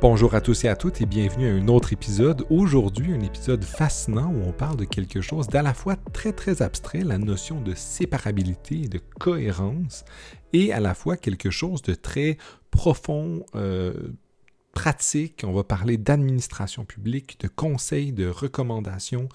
Bonjour à tous et à toutes et bienvenue à un autre épisode. Aujourd'hui, un épisode fascinant où on parle de quelque chose d'à la fois très très abstrait, la notion de séparabilité et de cohérence, et à la fois quelque chose de très profond, euh, pratique. On va parler d'administration publique, de conseils, de recommandations,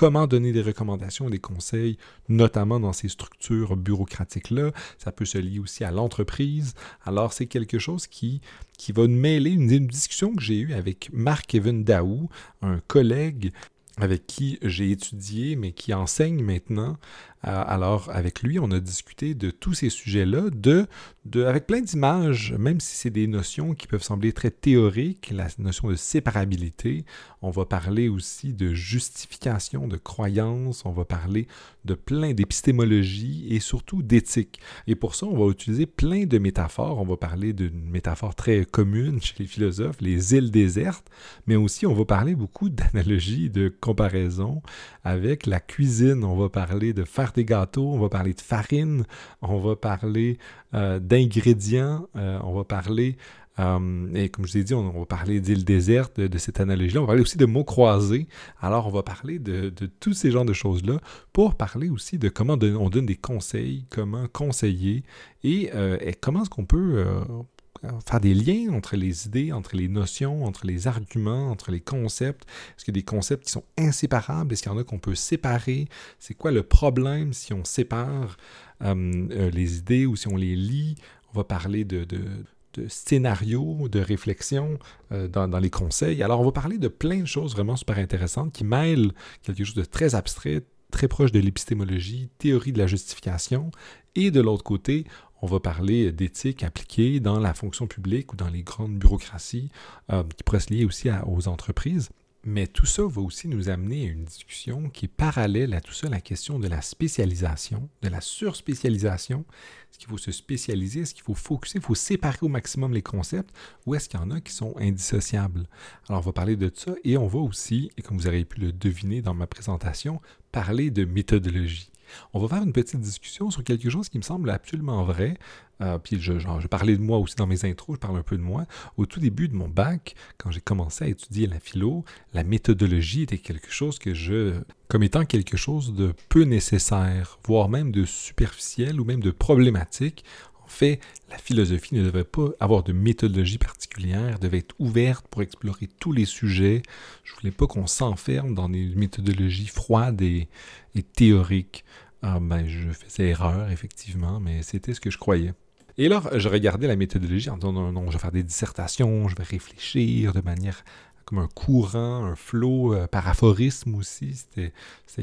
comment donner des recommandations et des conseils, notamment dans ces structures bureaucratiques-là. Ça peut se lier aussi à l'entreprise. Alors, c'est quelque chose qui, qui va mêler une, discussion que j'ai eue avec Marc-Evan Daou, un collègue avec qui j'ai étudié, mais qui enseigne maintenant alors, avec lui, on a discuté de tous ces sujets-là, de, de, avec plein d'images, même si c'est des notions qui peuvent sembler très théoriques, la notion de séparabilité. On va parler aussi de justification, de croyance, on va parler de plein d'épistémologie et surtout d'éthique. Et pour ça, on va utiliser plein de métaphores. On va parler d'une métaphore très commune chez les philosophes, les îles désertes, mais aussi on va parler beaucoup d'analogies, de comparaisons avec la cuisine. On va parler de faire des gâteaux, on va parler de farine, on va parler euh, d'ingrédients, euh, on va parler, euh, et comme je vous ai dit, on, va parler d'île déserte, de, cette analogie-là, on va parler aussi de mots croisés. Alors, on va parler de, tous ces genres de choses-là pour parler aussi de comment on donne des conseils, comment conseiller et, et comment est-ce qu'on peut faire des liens entre les idées, entre les notions, entre les arguments, entre les concepts. Est-ce qu'il y a des concepts qui sont inséparables? Est-ce qu'il y en a qu'on peut séparer? C'est quoi le problème si on sépare euh, euh, les idées ou si on les lit? On va parler de, scénarios, de réflexion euh, dans, dans, les conseils. Alors, on va parler de plein de choses vraiment super intéressantes qui mêlent quelque chose de très abstrait, très proche de l'épistémologie, théorie de la justification, et de l'autre côté, on va parler d'éthique appliquée dans la fonction publique ou dans les grandes bureaucraties euh, qui pourraient se lier aussi aux entreprises. Mais tout ça va aussi nous amener à une discussion qui est parallèle à tout ça, la question de la spécialisation, de la surspécialisation. Est-ce qu'il faut se spécialiser? Est-ce qu'il faut focuser? Il faut séparer au maximum les concepts? Ou est-ce qu'il y en a qui sont indissociables? Alors, on va parler de ça et on va aussi, et comme vous aurez pu le deviner dans ma présentation, parler de méthodologie. On va faire une petite discussion sur quelque chose qui me semble absolument vrai. Euh, puis je, je, parlais de moi aussi dans mes intros, je parle un peu de moi. Au tout début de mon bac, quand j'ai commencé à étudier la philo, la méthodologie était quelque chose que je, comme étant quelque chose de peu nécessaire, voire même de superficiel ou même de problématique. Fait, la philosophie ne devait pas avoir de méthodologie particulière, devait être ouverte pour explorer tous les sujets. Je voulais pas qu'on s'enferme dans des méthodologies froides et, théoriques. Ah, ben, je faisais erreur, effectivement, mais c'était ce que je croyais. Et alors, je regardais la méthodologie en disant non, non, je vais faire des dissertations, je vais réfléchir de manière comme un courant, un flot euh, par aphorisme aussi. C'était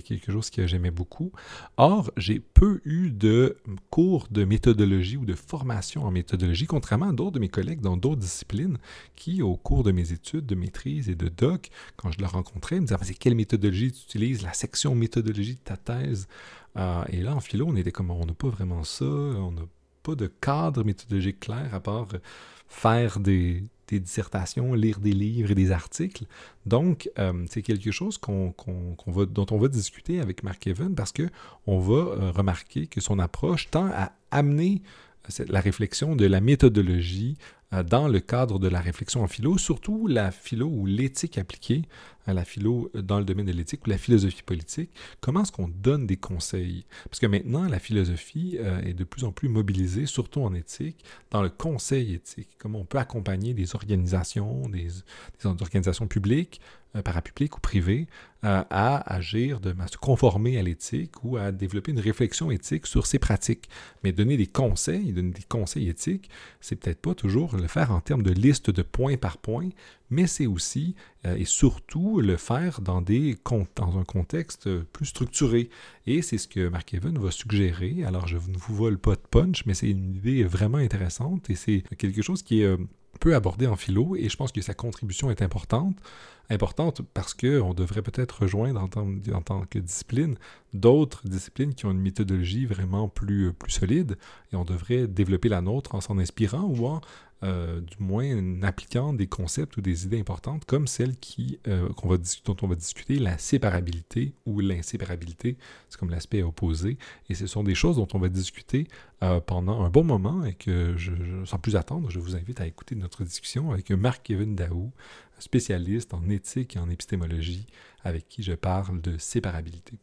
quelque chose que j'aimais beaucoup. Or, j'ai peu eu de cours de méthodologie ou de formation en méthodologie, contrairement à d'autres de mes collègues dans d'autres disciplines qui, au cours de mes études de maîtrise et de doc, quand je les rencontrais, me disaient c'est quelle méthodologie tu utilises, la section méthodologie de ta thèse. Euh, et là, en philo, on était comme on n'a pas vraiment ça, on n'a pas de cadre méthodologique clair à part faire des, des dissertations, lire des livres et des articles. Donc, euh, c'est quelque chose dont on va discuter avec Mark Evan parce qu'on va euh, remarquer que son approche tend à amener euh, la réflexion de la méthodologie dans le cadre de la réflexion en philo, surtout la philo ou l'éthique appliquée à la philo dans le domaine de l'éthique ou la philosophie politique, comment est-ce qu'on donne des conseils? Parce que maintenant, la philosophie euh, est de plus en plus mobilisée, surtout en éthique, dans le conseil éthique. Comment on peut accompagner des organisations, des, organisations publiques, euh, parapubliques ou privées, euh, à agir, de, à se conformer à l'éthique ou à développer une réflexion éthique sur ces pratiques. Mais donner des conseils, donner des conseils éthiques, c'est peut-être pas toujours le faire en termes de liste de points par point, mais c'est aussi euh, et surtout le faire dans, des, dans un contexte plus structuré. Et c'est ce que Mark Evan va suggérer. Alors, je ne vous vole pas de punch, mais c'est une idée vraiment intéressante et c'est quelque chose qui est euh, peu abordé en philo et je pense que sa contribution est importante. importante parce qu'on devrait peut-être rejoindre en tant, en tant que discipline d'autres disciplines qui ont une méthodologie vraiment plus, plus solide et on devrait développer la nôtre en s'en inspirant ou en euh, du moins en appliquant des concepts ou des idées importantes comme celle qui, euh, qu'on va dont on va discuter, la séparabilité ou l'inséparabilité, c'est comme l'aspect opposé, et ce sont des choses dont on va discuter euh, pendant un bon moment et que, je, sans plus attendre, je vous invite à écouter notre discussion avec Marc-Kevin Daou, spécialiste en éthique et en épistémologie, avec qui je parle de séparabilité,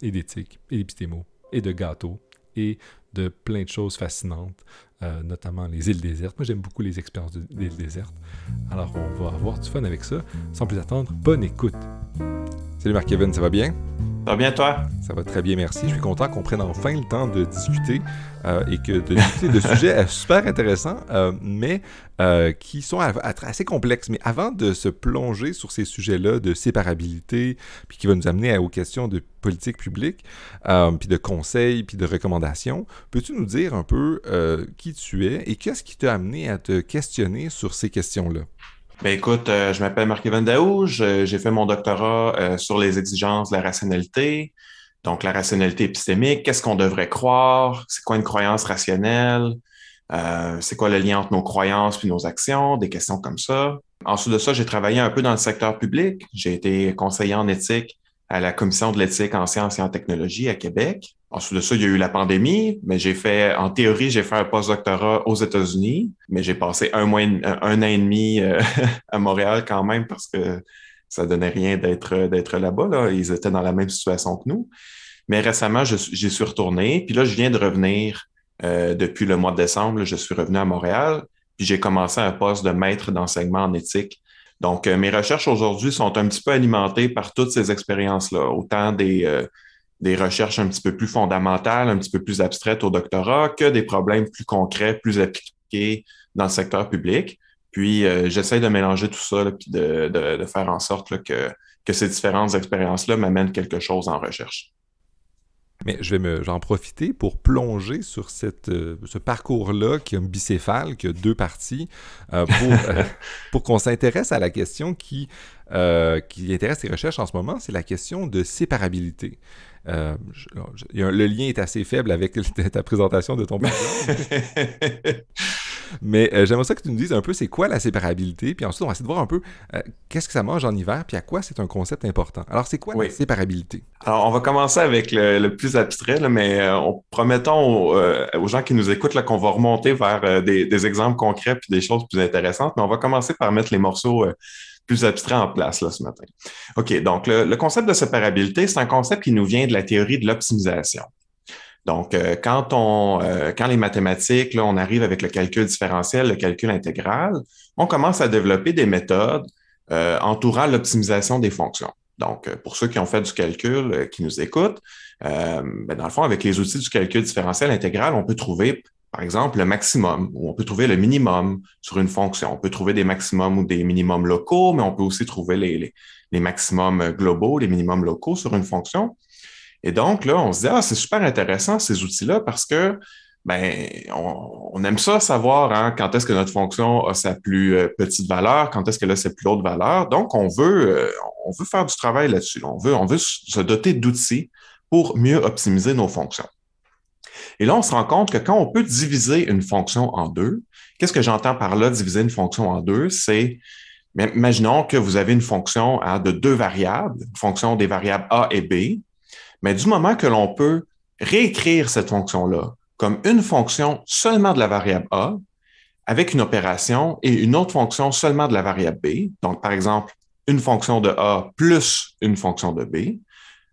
et d'éthique, et d'épistémo, et de gâteau, et de plein de choses fascinantes, euh, notamment les îles désertes. Moi, j'aime beaucoup les expériences d'îles désertes. Alors, on va avoir du fun avec ça. Sans plus attendre, bonne écoute. Salut Marc-Kevin, ça va bien? Ça va bien, toi? Ça va très bien, merci. Je suis content qu'on prenne enfin le temps de discuter euh, et que de discuter de sujets super intéressants, euh, mais euh, qui sont assez complexes. Mais avant de se plonger sur ces sujets-là de séparabilité, puis qui va nous amener aux questions de politique publique, puis de conseils, puis de recommandations, peux-tu nous dire un peu qui tu es et qu'est-ce qui t'a amené à te questionner sur ces questions-là? Ben écoute, euh, je m'appelle Marc-Evan Daou, j'ai fait mon doctorat euh, sur les exigences de la rationalité. Donc, la rationalité épistémique, qu'est-ce qu'on devrait croire? C'est quoi une croyance rationnelle? Euh, c'est quoi le lien entre nos croyances puis nos actions? Des questions comme ça. Ensuite de ça, j'ai travaillé un peu dans le secteur public. J'ai été conseiller en éthique à la Commission de l'éthique en sciences et en technologie à Québec. Ensuite de ça, il y a eu la pandémie, mais j'ai fait, en théorie, j'ai fait un postdoctorat aux États-Unis, mais j'ai passé un mois, un an et demi euh, à Montréal quand même parce que ça donnait rien d'être d'être là-bas. Là. Ils étaient dans la même situation que nous. Mais récemment, j'y suis retourné, puis là, je viens de revenir euh, depuis le mois de décembre. je suis revenu à Montréal, puis j'ai commencé un poste de maître d'enseignement en éthique. Donc, euh, mes recherches aujourd'hui sont un petit peu alimentées par toutes ces expériences-là, autant des des recherches un petit peu plus fondamentales, un petit peu plus abstraites au doctorat que des problèmes plus concrets, plus appliqués dans le secteur public. Puis euh, j'essaie de mélanger tout ça, puis de, faire en sorte que, que ces différentes expériences-là m'amènent quelque chose en recherche. Mais je vais me, j'en profiter pour plonger sur cette, euh, ce parcours-là qui est un bicéphale, qui a deux parties, euh, pour, pour qu'on s'intéresse à la question qui, qui intéresse les recherches en ce moment, c'est la question de séparabilité. Euh, le lien est assez faible avec ta présentation de ton. Mais euh, j'aimerais ça que tu nous dises un peu c'est quoi la séparabilité, puis ensuite on va essayer de voir un peu euh, qu'est-ce que ça mange en hiver, puis à quoi c'est un concept important. Alors c'est quoi la séparabilité? Alors on va commencer avec le, plus abstrait, mais promettons aux, gens qui nous écoutent qu'on va remonter vers des, des, exemples concrets puis des choses plus intéressantes, mais on va commencer par mettre les morceaux plus abstrait en place là, ce matin. OK, donc le, concept de séparabilité, c'est un concept qui nous vient de la théorie de l'optimisation. Donc, euh, quand, on, euh, quand les mathématiques, là, on arrive avec le calcul différentiel, le calcul intégral, on commence à développer des méthodes euh, entourant l'optimisation des fonctions. Donc, pour ceux qui ont fait du calcul, qui nous écoutent, ben, dans le fond, avec les outils du calcul différentiel intégral, on peut trouver par exemple, le maximum, ou on peut trouver le minimum sur une fonction. On peut trouver des maximums ou des minimums locaux, mais on peut aussi trouver les, maximums globaux, les minimums locaux sur une fonction. Et donc, là, on se dit, ah, c'est super intéressant ces outils-là parce que ben, on, aime ça savoir hein, quand est-ce que notre fonction a sa plus euh, petite valeur, quand est-ce qu'elle a sa plus haute valeur. Donc, on veut, euh, faire du travail là-dessus. On veut se doter d'outils pour mieux optimiser nos fonctions. Et là, on se rend compte que quand on peut diviser une fonction en deux, qu'est-ce que j'entends par là, diviser une fonction en deux? C'est, imaginons que vous avez une fonction hein, de deux variables, une fonction des variables A et B, mais du moment que l'on peut réécrire cette fonction-là comme une fonction seulement de la variable A, avec une opération et une autre fonction seulement de la variable B, donc par exemple une fonction de A plus une fonction de B,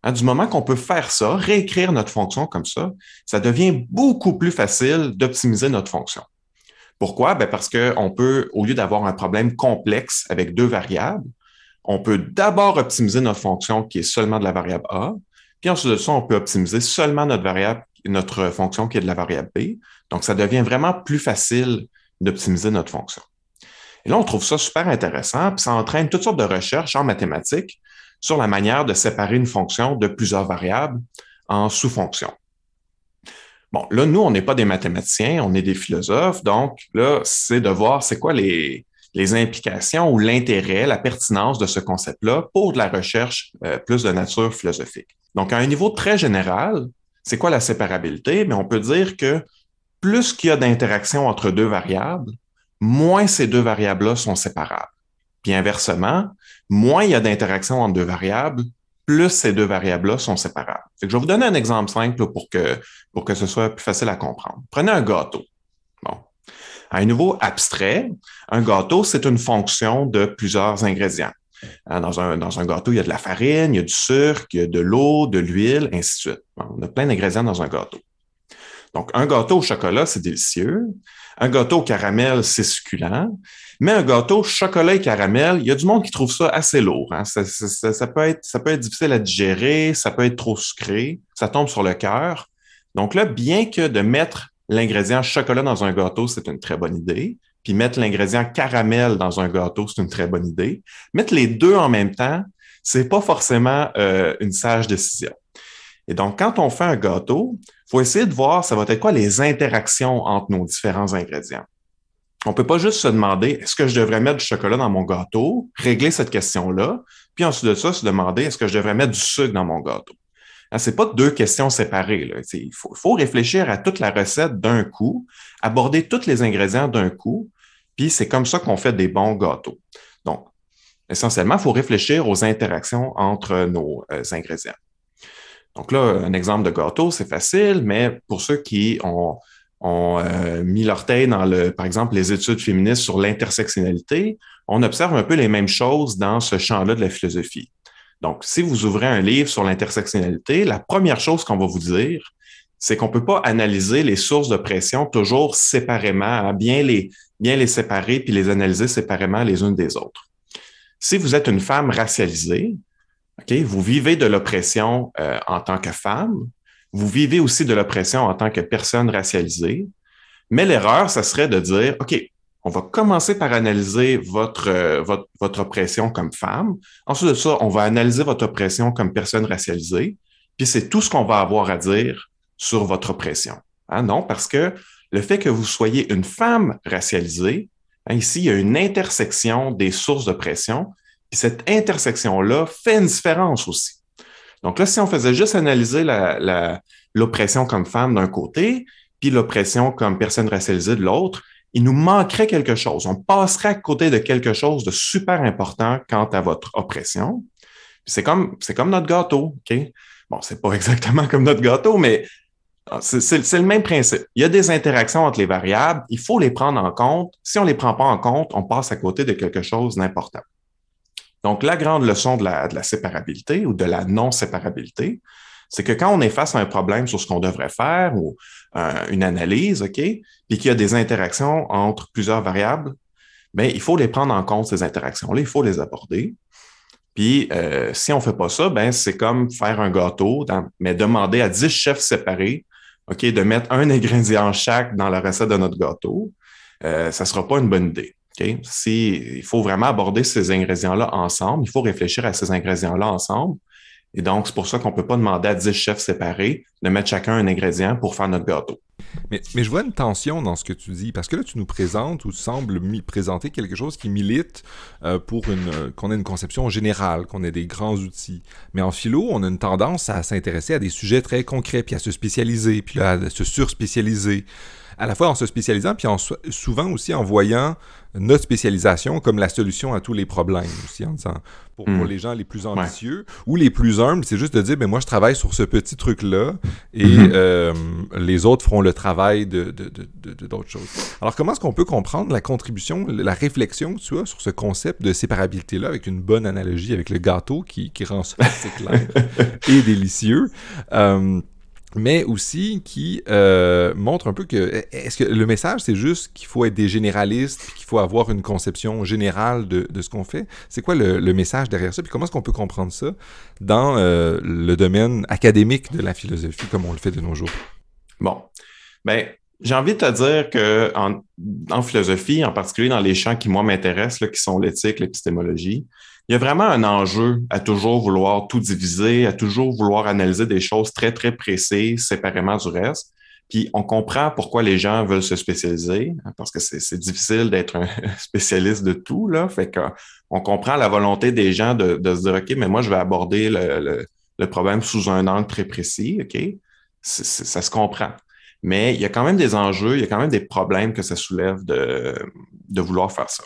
Hein, du moment qu'on peut faire ça, réécrire notre fonction comme ça, ça devient beaucoup plus facile d'optimiser notre fonction. Pourquoi? Ben parce qu'on peut, au lieu d'avoir un problème complexe avec deux variables, on peut d'abord optimiser notre fonction qui est seulement de la variable A, puis ensuite de ça, on peut optimiser seulement notre variable, notre fonction qui est de la variable B. Donc, ça devient vraiment plus facile d'optimiser notre fonction. Et là, on trouve ça super intéressant, puis ça entraîne toutes sortes de recherches en mathématiques sur la manière de séparer une fonction de plusieurs variables en sous-fonctions. Bon, là, nous, on n'est pas des mathématiciens, on est des philosophes, donc là, c'est de voir c'est quoi les, implications ou l'intérêt, la pertinence de ce concept-là pour de la recherche euh, plus de nature philosophique. Donc, à un niveau très général, c'est quoi la séparabilité? Mais on peut dire que plus qu'il y a d'interactions entre deux variables, moins ces deux variables-là sont séparables. Puis inversement, moins il y a d'interactions entre deux variables, plus ces deux variables-là sont séparables. je vais vous donner un exemple simple pour que, ce soit plus facile à comprendre. Prenez un gâteau. Bon. À un niveau abstrait, un gâteau, c'est une fonction de plusieurs ingrédients. Euh, dans un, dans un gâteau, il y a de la farine, il y a du sucre, il y a de l'eau, de l'huile, ainsi de suite. on a plein d'ingrédients dans un gâteau. Donc, un gâteau au chocolat, c'est délicieux. Un gâteau au caramel, c'est succulent. Mais un gâteau chocolat et caramel, il y a du monde qui trouve ça assez lourd. Hein. Ça, peut être, ça peut être difficile à digérer, ça peut être trop sucré, ça tombe sur le cœur. Donc là, bien que de mettre l'ingrédient chocolat dans un gâteau, c'est une très bonne idée, puis mettre l'ingrédient caramel dans un gâteau, c'est une très bonne idée. Mettre les deux en même temps, c'est pas forcément euh, une sage décision. Et donc, quand on fait un gâteau, il faut essayer de voir ça va être quoi les interactions entre nos différents ingrédients. On peut pas juste se demander est-ce que je devrais mettre du chocolat dans mon gâteau, régler cette question-là, puis ensuite de ça, se demander est-ce que je devrais mettre du sucre dans mon gâteau? Ce c'est pas deux questions séparées. Il faut, faut, réfléchir à toute la recette d'un coup, aborder tous les ingrédients d'un coup, puis c'est comme ça qu'on fait des bons gâteaux. Donc, essentiellement, il faut réfléchir aux interactions entre nos euh, ingrédients. Donc là, un exemple de gâteau, c'est facile, mais pour ceux qui ont, euh, mis l'orteil dans le, par exemple, les études féministes sur l'intersectionnalité, on observe un peu les mêmes choses dans ce champ-là de la philosophie. Donc, si vous ouvrez un livre sur l'intersectionnalité, la première chose qu'on va vous dire, c'est qu'on ne peut pas analyser les sources de pression toujours séparément, hein, bien, les, bien les séparer puis les analyser séparément les unes des autres. Si vous êtes une femme racialisée, vous vivez de l'oppression euh, en tant que femme, vous vivez aussi de l'oppression en tant que personne racialisée, mais l'erreur, ça serait de dire, OK, on va commencer par analyser votre, euh, votre, votre, oppression comme femme. Ensuite de ça, on va analyser votre oppression comme personne racialisée. Puis c'est tout ce qu'on va avoir à dire sur votre oppression. Hein? Non, parce que le fait que vous soyez une femme racialisée, hein, ici, il y a une intersection des sources d'oppression puis cette intersection-là fait une différence aussi. Donc là, si on faisait juste analyser l'oppression comme femme d'un côté, puis l'oppression comme personne racialisée de l'autre, il nous manquerait quelque chose. On passerait à côté de quelque chose de super important quant à votre oppression. C'est comme, comme notre gâteau, OK? Bon, c'est pas exactement comme notre gâteau, mais ah, c'est le même principe. Il y a des interactions entre les variables, il faut les prendre en compte. Si on ne les prend pas en compte, on passe à côté de quelque chose d'important. Donc, la grande leçon de la, séparabilité ou de la non-séparabilité, c'est que quand on est face à un problème sur ce qu'on devrait faire ou euh, une analyse, OK, puis qu'il y a des interactions entre plusieurs variables, bien, il faut les prendre en compte, ces interactions-là, il faut les aborder. Puis, euh, si on ne fait pas ça, ben, c'est comme faire un gâteau, mais demander à 10 chefs séparés, OK, de mettre un ingrédient chaque dans la recette de notre gâteau, euh, ça ne sera pas une bonne idée. Il faut vraiment aborder ces ingrédients-là ensemble, il faut réfléchir à ces ingrédients-là ensemble. Et donc, c'est pour ça qu'on ne peut pas demander à 10 chefs séparés de mettre chacun un ingrédient pour faire notre gâteau. Mais, je vois une tension dans ce que tu dis, parce que là, tu nous présentes ou sembles présenter quelque chose qui milite euh, pour euh, qu'on ait une conception générale, qu'on ait des grands outils. Mais en philo, on a une tendance à s'intéresser à des sujets très concrets, puis à se spécialiser, puis à se surspécialiser à la fois en se spécialisant, puis en, souvent aussi en voyant notre spécialisation comme la solution à tous les problèmes aussi, en disant, pour, hmm. les gens les plus ambitieux ou les plus humbles, c'est juste de dire, ben moi je travaille sur ce petit truc-là et hmm. euh, les autres feront le travail de, d'autres choses. Alors comment est-ce qu'on peut comprendre la contribution, la réflexion que tu as sur ce concept de séparabilité-là avec une bonne analogie avec le gâteau qui, qui rend ça assez clair et délicieux? Euh, mais aussi qui euh, montre un peu que est-ce que le message c'est juste qu'il faut être des généralistes qu'il faut avoir une conception générale de, de ce qu'on fait? C'est quoi le, le, message derrière ça? Puis comment est-ce qu'on peut comprendre ça dans euh, le domaine académique de la philosophie comme on le fait de nos jours? Bon. Ben j'ai envie de te dire que en, en philosophie en particulier dans les champs qui moi m'intéressent qui sont l'éthique l'épistémologie il y a vraiment un enjeu à toujours vouloir tout diviser, à toujours vouloir analyser des choses très, très précises séparément du reste. Puis on comprend pourquoi les gens veulent se spécialiser, hein, parce que c'est difficile d'être un spécialiste de tout, là. Fait qu'on comprend la volonté des gens de, se dire, OK, mais moi, je vais aborder le, problème sous un angle très précis, OK? ça se comprend. Mais il y a quand même des enjeux, il y a quand même des problèmes que ça soulève de, de vouloir faire ça.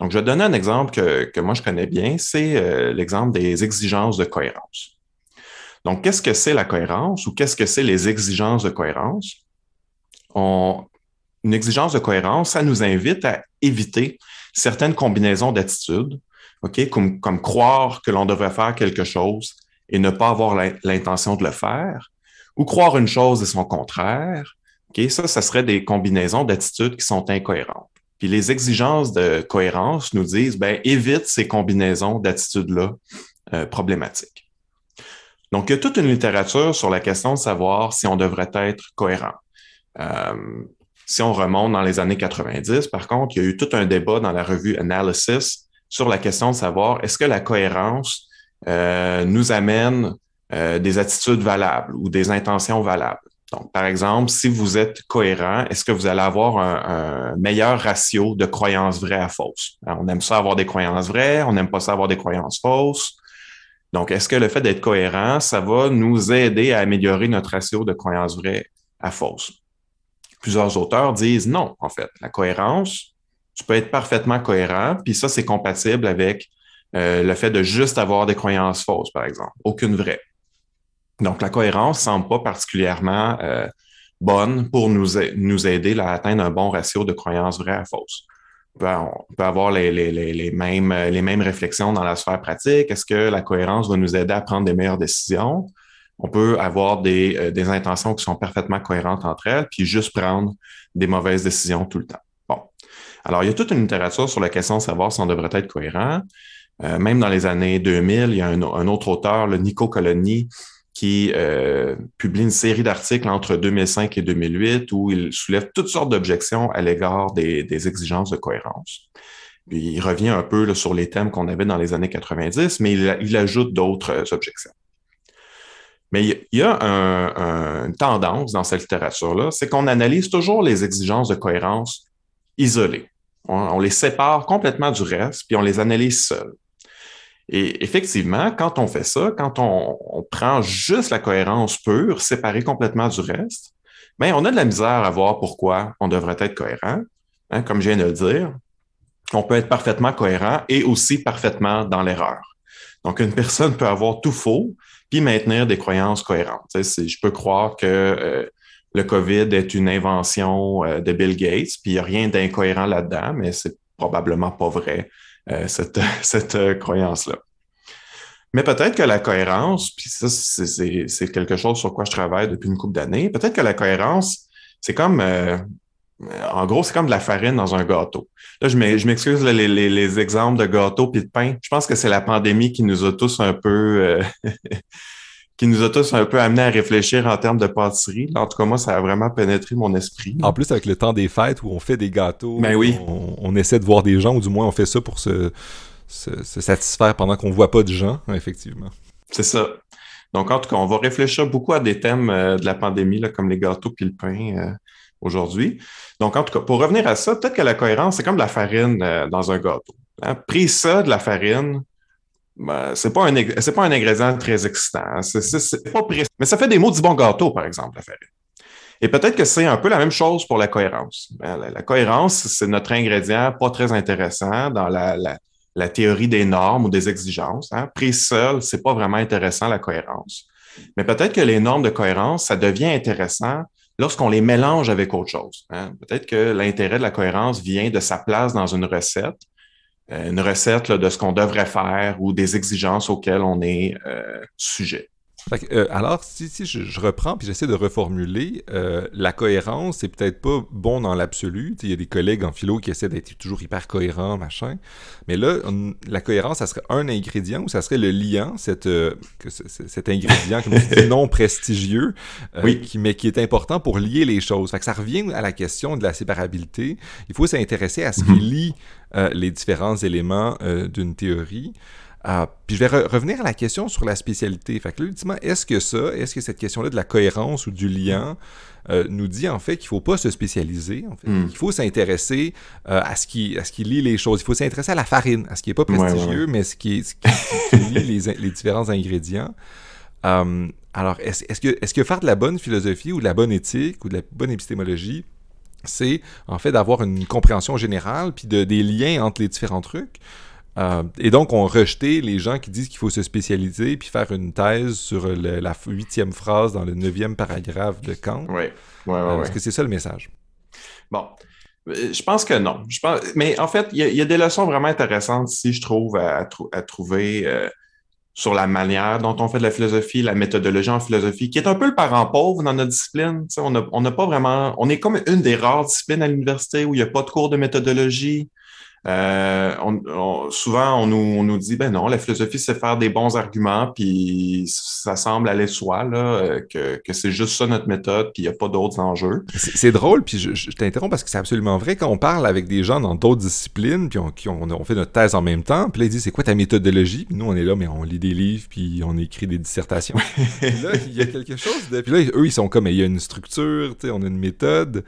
Donc, je vais donner un exemple que, que moi je connais bien, c'est euh, l'exemple des exigences de cohérence. Donc, qu'est-ce que c'est la cohérence ou qu'est-ce que c'est les exigences de cohérence? On, une exigence de cohérence, ça nous invite à éviter certaines combinaisons d'attitudes, OK, comme, comme croire que l'on devrait faire quelque chose et ne pas avoir l'intention de le faire, ou croire une chose et son contraire. OK, ça, ça serait des combinaisons d'attitudes qui sont incohérentes. Puis les exigences de cohérence nous disent, ben, évite ces combinaisons d'attitudes-là euh, problématiques. Donc, il y a toute une littérature sur la question de savoir si on devrait être cohérent. Euh, si on remonte dans les années 90, par contre, il y a eu tout un débat dans la revue Analysis sur la question de savoir est-ce que la cohérence euh, nous amène des attitudes valables ou des intentions valables. Donc, par exemple, si vous êtes cohérent, est-ce que vous allez avoir un, meilleur ratio de croyances vraies à fausses? on aime ça avoir des croyances vraies, on n'aime pas ça avoir des croyances fausses. Donc, est-ce que le fait d'être cohérent, ça va nous aider à améliorer notre ratio de croyances vraies à fausses? Plusieurs auteurs disent non, en fait. La cohérence, tu peux être parfaitement cohérent, puis ça, c'est compatible avec euh, le fait de juste avoir des croyances fausses, par exemple. Aucune vraie. Donc, la cohérence semble pas particulièrement euh, bonne pour nous, nous aider à atteindre un bon ratio de croyances vraies à fausses. On peut, avoir les, les, les, mêmes, les mêmes réflexions dans la sphère pratique. Est-ce que la cohérence va nous aider à prendre des meilleures décisions? On peut avoir des, euh, des intentions qui sont parfaitement cohérentes entre elles, puis juste prendre des mauvaises décisions tout le temps. Bon. Alors, il y a toute une littérature sur la question de savoir si on devrait être cohérent. Euh, même dans les années 2000, il y a un, un autre auteur, le Nico Coloni, qui euh, publie une série d'articles entre 2005 et 2008 où il soulève toutes sortes d'objections à l'égard des, exigences de cohérence. il revient un peu sur les thèmes qu'on avait dans les années 90, mais il, ajoute d'autres euh, objections. Mais il y a une tendance dans cette littérature-là, c'est qu'on analyse toujours les exigences de cohérence isolées. On, on, les sépare complètement du reste, puis on les analyse seuls. Et effectivement, quand on fait ça, quand on, prend juste la cohérence pure, séparée complètement du reste, bien, on a de la misère à voir pourquoi on devrait être cohérent. Hein, comme je viens de le dire, on peut être parfaitement cohérent et aussi parfaitement dans l'erreur. Donc, une personne peut avoir tout faux puis maintenir des croyances cohérentes. je peux croire que euh, le COVID est une invention euh, de Bill Gates, puis il n'y a rien d'incohérent là-dedans, mais c'est probablement pas vrai cette, cette euh, croyance-là. Mais peut-être que la cohérence, puis ça, c'est quelque chose sur quoi je travaille depuis une couple d'années, peut-être que la cohérence, c'est comme, euh, en gros, c'est comme de la farine dans un gâteau. Là, je m'excuse, les, les, les, exemples de gâteaux puis de pain. Je pense que c'est la pandémie qui nous a tous un peu qui nous a tous un peu amené à réfléchir en termes de pâtisserie. En tout cas, moi, ça a vraiment pénétré mon esprit. En plus, avec le temps des fêtes où on fait des gâteaux, ben oui. on, essaie de voir des gens, ou du moins on fait ça pour se, se, satisfaire pendant qu'on voit pas de gens, effectivement. C'est ça. Donc, en tout cas, on va réfléchir beaucoup à des thèmes euh, de la pandémie, là, comme les gâteaux puis le pain euh, aujourd'hui. Donc, en tout cas, pour revenir à ça, peut-être que la cohérence, c'est comme de la farine euh, dans un gâteau. Hein? Pris ça de la farine, ben, c'est pas un pas un ingrédient très excitant. Hein. C'est pas Mais ça fait des mots du bon gâteau, par exemple, la farine. Et peut-être que c'est un peu la même chose pour la cohérence. Ben, la, cohérence, c'est notre ingrédient pas très intéressant dans la, la, théorie des normes ou des exigences. Hein. Pris seul, c'est pas vraiment intéressant la cohérence. Mais peut-être que les normes de cohérence, ça devient intéressant lorsqu'on les mélange avec autre chose. Hein. Peut-être que l'intérêt de la cohérence vient de sa place dans une recette une recette de ce qu'on devrait faire ou des exigences auxquelles on est euh, sujet. Euh, alors, si, si je, reprends puis j'essaie de reformuler, euh, la cohérence, c'est peut-être pas bon dans l'absolu. Il y a des collègues en philo qui essaient d'être toujours hyper cohérents, machin. Mais là, la cohérence, ça serait un ingrédient ou ça serait le liant, cette, euh, cet ingrédient non prestigieux, qui, mais qui est important pour lier les choses. Fait que ça revient à la question de la séparabilité. Il faut s'intéresser à ce qui mhm. lie les différents éléments d'une théorie. Euh, puis je vais revenir à la question sur la spécialité. Fait que là, ultimement, est-ce que ça, est-ce que cette question-là de la cohérence ou du lien euh, nous dit en fait qu'il ne faut pas se spécialiser, en fait, hmm. qu'il faut s'intéresser euh, à, ce qui, à ce qui lit les choses. Il faut s'intéresser à la farine, à ce qui n'est pas prestigieux, mais ce qui, ce qui, lit les, les, différents ingrédients. alors, est-ce est que, est que faire de la bonne philosophie ou de la bonne éthique ou de la bonne épistémologie, c'est en fait d'avoir une compréhension générale puis de, des liens entre les différents trucs? Euh, et donc, on rejeté les gens qui disent qu'il faut se spécialiser puis faire une thèse sur la huitième phrase dans le neuvième paragraphe de Kant. Oui, oui, oui. Est-ce que c'est ça le message? Bon, euh, je pense que non. Je pense... Mais en fait, il y, a des leçons vraiment intéressantes si je trouve à, trouver euh, sur la manière dont on fait de la philosophie, la méthodologie en philosophie, qui est un peu le parent pauvre dans notre discipline. on n'a pas vraiment. On est comme une des rares disciplines à l'université où il n'y a pas de cours de méthodologie. Euh, on, souvent, on nous, on nous, dit, ben non, la philosophie, c'est faire des bons arguments, puis ça semble aller de soi, là, euh, que, que c'est juste ça notre méthode, puis il n'y a pas d'autres enjeux. C'est drôle, puis je, je t'interromps parce que c'est absolument vrai. Quand on parle avec des gens dans d'autres disciplines, puis on, qui on, on, fait notre thèse en même temps, puis là, ils disent, c'est quoi ta méthodologie? Puis nous, on est là, mais on lit des livres, puis on écrit des dissertations. là, il y a quelque chose de... Puis là, eux, ils sont comme, il y a une structure, on a une méthode.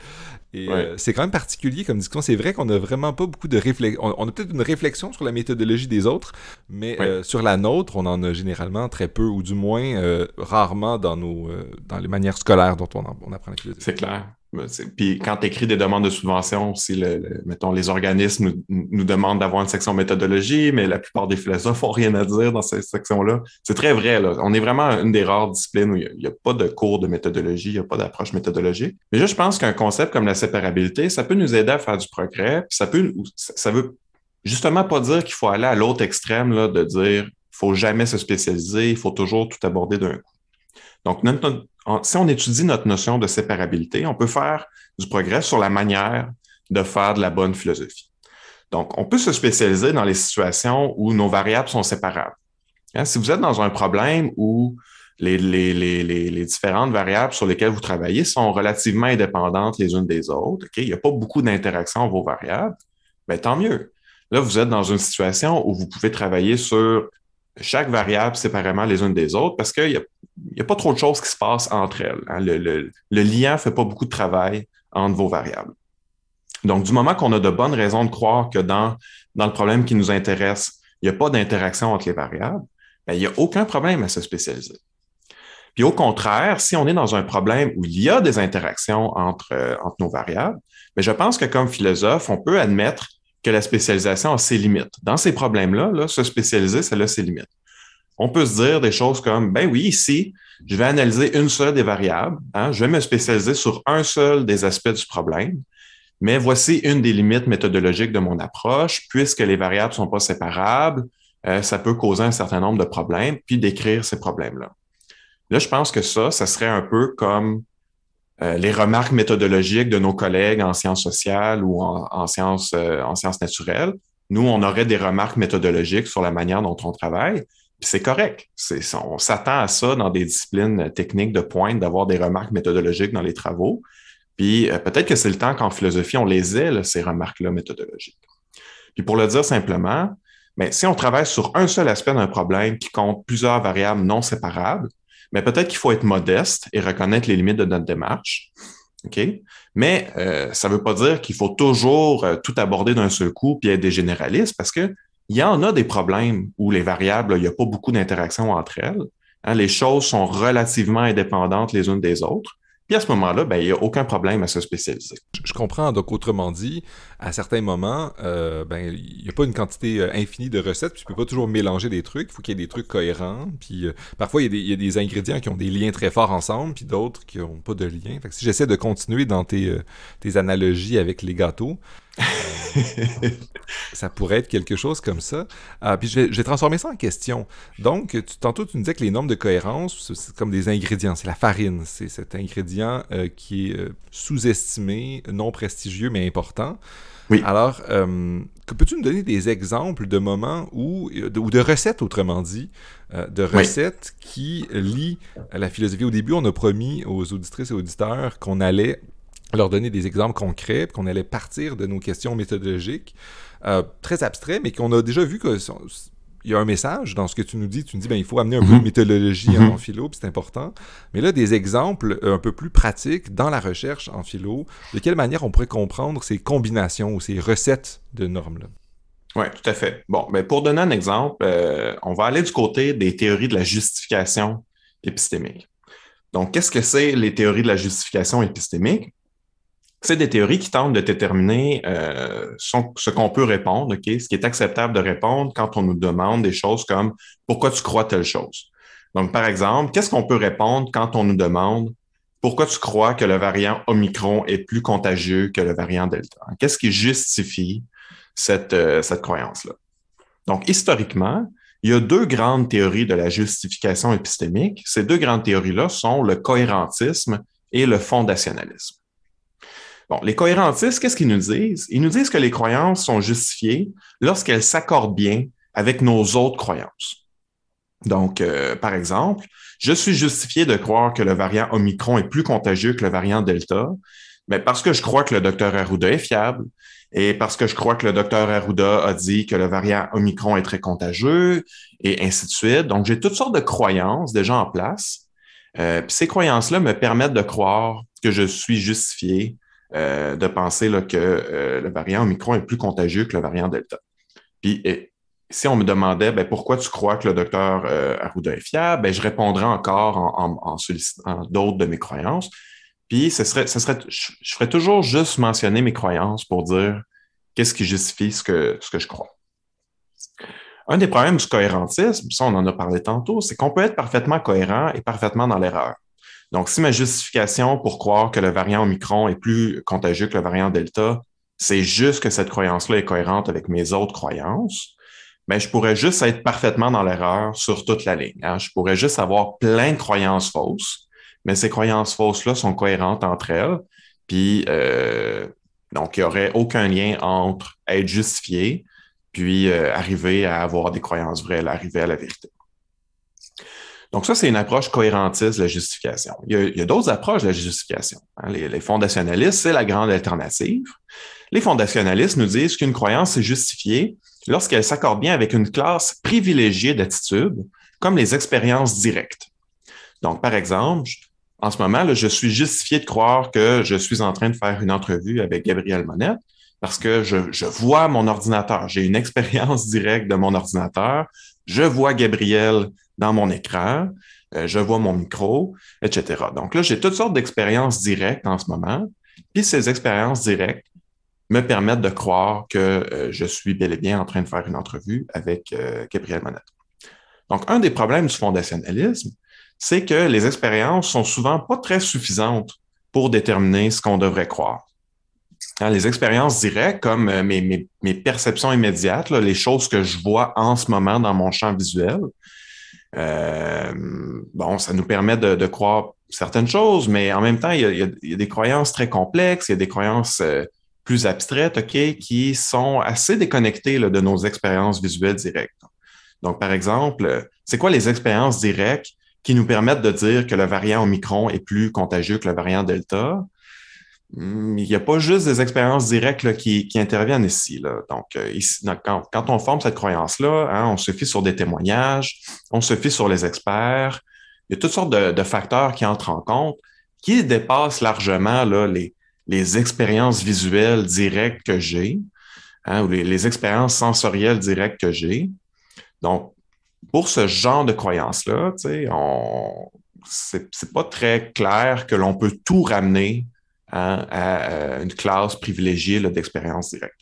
Et euh, c'est quand même particulier comme discussion. C'est vrai qu'on n'a vraiment pas beaucoup de réflexion. On, a peut-être une réflexion sur la méthodologie des autres, mais euh, sur la nôtre, on en a généralement très peu, ou du moins euh, rarement dans, nos, dans les manières scolaires dont on, on apprend la philosophie. C'est clair. Puis quand tu écris des demandes de subvention, si les organismes nous, demandent d'avoir une section méthodologie, mais la plupart des philosophes n'ont rien à dire dans cette section-là. C'est très vrai. On est vraiment une des rares disciplines où il n'y a, pas de cours de méthodologie, il n'y a pas d'approche méthodologique. Mais je pense qu'un concept comme la séparabilité, ça peut nous aider à faire du progrès. Ça peut, ça veut justement pas dire qu'il faut aller à l'autre extrême de dire qu'il faut jamais se spécialiser, il faut toujours tout aborder d'un coup. Donc, si on étudie notre notion de séparabilité, on peut faire du progrès sur la manière de faire de la bonne philosophie. Donc, on peut se spécialiser dans les situations où nos variables sont séparables. Hein, si vous êtes dans un problème où les, différentes variables sur lesquelles vous travaillez sont relativement indépendantes les unes des autres, il n'y a pas beaucoup d'interaction entre vos variables, bien, tant mieux. Là, vous êtes dans une situation où vous pouvez travailler sur chaque variable séparément les unes des autres parce qu'il n'y a, pas trop de choses qui se passent entre elles. Hein. Le, lien ne fait pas beaucoup de travail entre vos variables. Donc, du moment qu'on a de bonnes raisons de croire que dans, dans le problème qui nous intéresse, il n'y a pas d'interaction entre les variables, bien, il n'y a aucun problème à se spécialiser. Puis au contraire, si on est dans un problème où il y a des interactions entre, euh, entre nos variables, mais je pense que comme philosophe, on peut admettre que la spécialisation a ses limites. Dans ces problèmes-là, là, se spécialiser, ça a ses limites. On peut se dire des choses comme, ben oui, ici, je vais analyser une seule des variables, hein, je vais me spécialiser sur un seul des aspects du problème, mais voici une des limites méthodologiques de mon approche, puisque les variables ne sont pas séparables, euh, ça peut causer un certain nombre de problèmes, puis décrire ces problèmes-là. Là, je pense que ça, ça serait un peu comme euh, les remarques méthodologiques de nos collègues en sciences sociales ou en, sciences, euh, en sciences naturelles. Nous, on aurait des remarques méthodologiques sur la manière dont on travaille. C'est correct. On s'attend à ça dans des disciplines techniques de pointe, d'avoir des remarques méthodologiques dans les travaux. Puis euh, peut-être que c'est le temps qu'en philosophie, on les ait, ces remarques-là méthodologiques. Puis pour le dire simplement, mais si on travaille sur un seul aspect d'un problème qui compte plusieurs variables non séparables, mais peut-être qu'il faut être modeste et reconnaître les limites de notre démarche. OK? Mais euh, ça ne veut pas dire qu'il faut toujours euh, tout aborder d'un seul coup puis être des généralistes parce qu'il y en a des problèmes où les variables, il n'y a pas beaucoup d'interaction entre elles. Hein, les choses sont relativement indépendantes les unes des autres. Puis à ce moment-là, ben, il n'y a aucun problème à se spécialiser. Je comprends. Donc, autrement dit, à certains moments, euh, ben, il n'y a pas une quantité euh, infinie de recettes, puis tu peux pas toujours mélanger des trucs. Il faut qu'il y ait des trucs cohérents. Puis euh, parfois, il y, a des ingrédients qui ont des liens très forts ensemble, puis d'autres qui n'ont pas de lien. Fait que si j'essaie de continuer dans tes, tes analogies avec les gâteaux, ça pourrait être quelque chose comme ça. Ah, puis je vais, transformer ça en question. Donc, tu, tantôt, tu nous disais que les normes de cohérence, c'est comme des ingrédients. C'est la farine. C'est cet ingrédient euh, qui est euh, sous-estimé, non prestigieux, mais important. Oui. Alors, euh, peux-tu nous donner des exemples de moments où, ou de recettes, autrement dit, de recettes qui lient la philosophie? Au début, on a promis aux auditrices et auditeurs qu'on allait leur donner des exemples concrets, qu'on allait partir de nos questions méthodologiques, euh, très abstraits, mais qu'on a déjà vu que il y a un message dans ce que tu nous dis. Tu nous dis, ben, il faut amener un peu de mhm. méthodologie en mhm. philo, puis c'est important. Mais là, des exemples un peu plus pratiques dans la recherche en philo, de quelle manière on pourrait comprendre ces combinations ou ces recettes de normes-là? Oui, tout à fait. Bon, mais ben, pour donner un exemple, euh, on va aller du côté des théories de la justification épistémique. Donc, qu'est-ce que c'est les théories de la justification épistémique? C'est des théories qui tentent de déterminer euh, ce qu'on peut répondre, ce qui est acceptable de répondre quand on nous demande des choses comme pourquoi tu crois telle chose? Donc, par exemple, qu'est-ce qu'on peut répondre quand on nous demande pourquoi tu crois que le variant Omicron est plus contagieux que le variant Delta? Qu'est-ce qui justifie cette, euh, cette croyance-là? Donc, historiquement, il y a deux grandes théories de la justification épistémique. Ces deux grandes théories-là sont le cohérentisme et le fondationalisme. Bon, les cohérentistes, qu'est-ce qu'ils nous disent? Ils nous disent que les croyances sont justifiées lorsqu'elles s'accordent bien avec nos autres croyances. Donc, euh, par exemple, je suis justifié de croire que le variant Omicron est plus contagieux que le variant Delta, mais parce que je crois que le docteur Arruda est fiable et parce que je crois que le docteur Arruda a dit que le variant Omicron est très contagieux et ainsi de suite. Donc, j'ai toutes sortes de croyances déjà en place. Euh, puis ces croyances-là me permettent de croire que je suis justifié euh, de penser que euh, le variant Omicron est plus contagieux que le variant Delta. Puis si on me demandait ben, pourquoi tu crois que le docteur euh, est fiable, ben, je répondrais encore en, sollicitant d'autres de mes croyances. Puis ce serait, je, ferais toujours juste mentionner mes croyances pour dire qu'est-ce qui justifie ce que je crois. Un des problèmes du cohérentisme, ça on en a parlé tantôt, c'est qu'on peut être parfaitement cohérent et parfaitement dans l'erreur. Donc, si ma justification pour croire que le variant Omicron est plus contagieux que le variant Delta, c'est juste que cette croyance-là est cohérente avec mes autres croyances, mais je pourrais juste être parfaitement dans l'erreur sur toute la ligne. Hein. Je pourrais juste avoir plein de croyances fausses, mais ces croyances fausses-là sont cohérentes entre elles. Puis, euh, donc, il n'y aurait aucun lien entre être justifié puis euh, arriver à avoir des croyances vraies, arriver à la vérité. Donc, ça, c'est une approche cohérentiste de la justification. Il y a, d'autres approches de la justification. Hein. Les, fondationalistes, c'est la grande alternative. Les fondationalistes nous disent qu'une croyance est justifiée lorsqu'elle s'accorde bien avec une classe privilégiée d'attitudes, comme les expériences directes. Donc, par exemple, en ce moment, je suis justifié de croire que je suis en train de faire une entrevue avec Gabriel Monette parce que je, je vois mon ordinateur. J'ai une expérience directe de mon ordinateur. Je vois Gabriel dans mon écran, euh, je vois mon micro, etc. Donc là, j'ai toutes sortes d'expériences directes en ce moment. Puis ces expériences directes me permettent de croire que euh, je suis bel et bien en train de faire une entrevue avec euh, Gabriel Monette. Donc, un des problèmes du fondationalisme, c'est que les expériences sont souvent pas très suffisantes pour déterminer ce qu'on devrait croire. Hein, les expériences directes, comme mes, mes, perceptions immédiates, les choses que je vois en ce moment dans mon champ visuel, euh, bon, ça nous permet de, croire certaines choses, mais en même temps, il y, a, des croyances très complexes, il y a des croyances euh, plus abstraites, OK, qui sont assez déconnectées de nos expériences visuelles directes. Donc, par exemple, c'est quoi les expériences directes qui nous permettent de dire que le variant Omicron est plus contagieux que le variant Delta? Hmm, il n'y a pas juste des expériences directes qui, interviennent ici. Donc, euh, ici, quand, on forme cette croyance-là, hein, on se fie sur des témoignages, on se fie sur les experts. Il y a toutes sortes de, facteurs qui entrent en compte qui dépassent largement les, expériences visuelles directes que j'ai hein, ou les, expériences sensorielles directes que j'ai. Donc, pour ce genre de croyance-là, on, c'est pas très clair que l'on peut tout ramener Hein, à euh, une classe privilégiée d'expérience directe.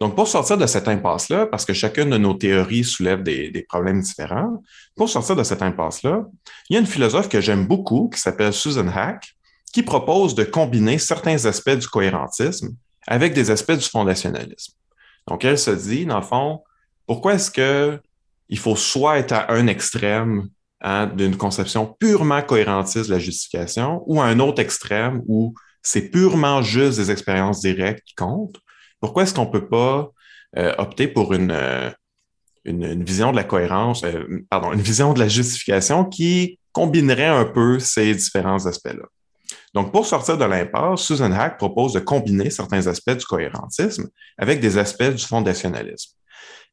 Donc, pour sortir de cette impasse-là, parce que chacune de nos théories soulève des, problèmes différents, pour sortir de cette impasse-là, il y a une philosophe que j'aime beaucoup qui s'appelle Susan Hack, qui propose de combiner certains aspects du cohérentisme avec des aspects du fondationalisme. Donc, elle se dit, dans le fond, pourquoi est-ce qu'il faut soit être à un extrême Hein, d'une conception purement cohérentiste de la justification ou à un autre extrême où c'est purement juste des expériences directes qui comptent, pourquoi est-ce qu'on ne peut pas euh, opter pour une, euh, une, vision de la cohérence, euh, pardon, une vision de la justification qui combinerait un peu ces différents aspects-là? Donc, pour sortir de l'impasse, Susan Hack propose de combiner certains aspects du cohérentisme avec des aspects du fondationalisme.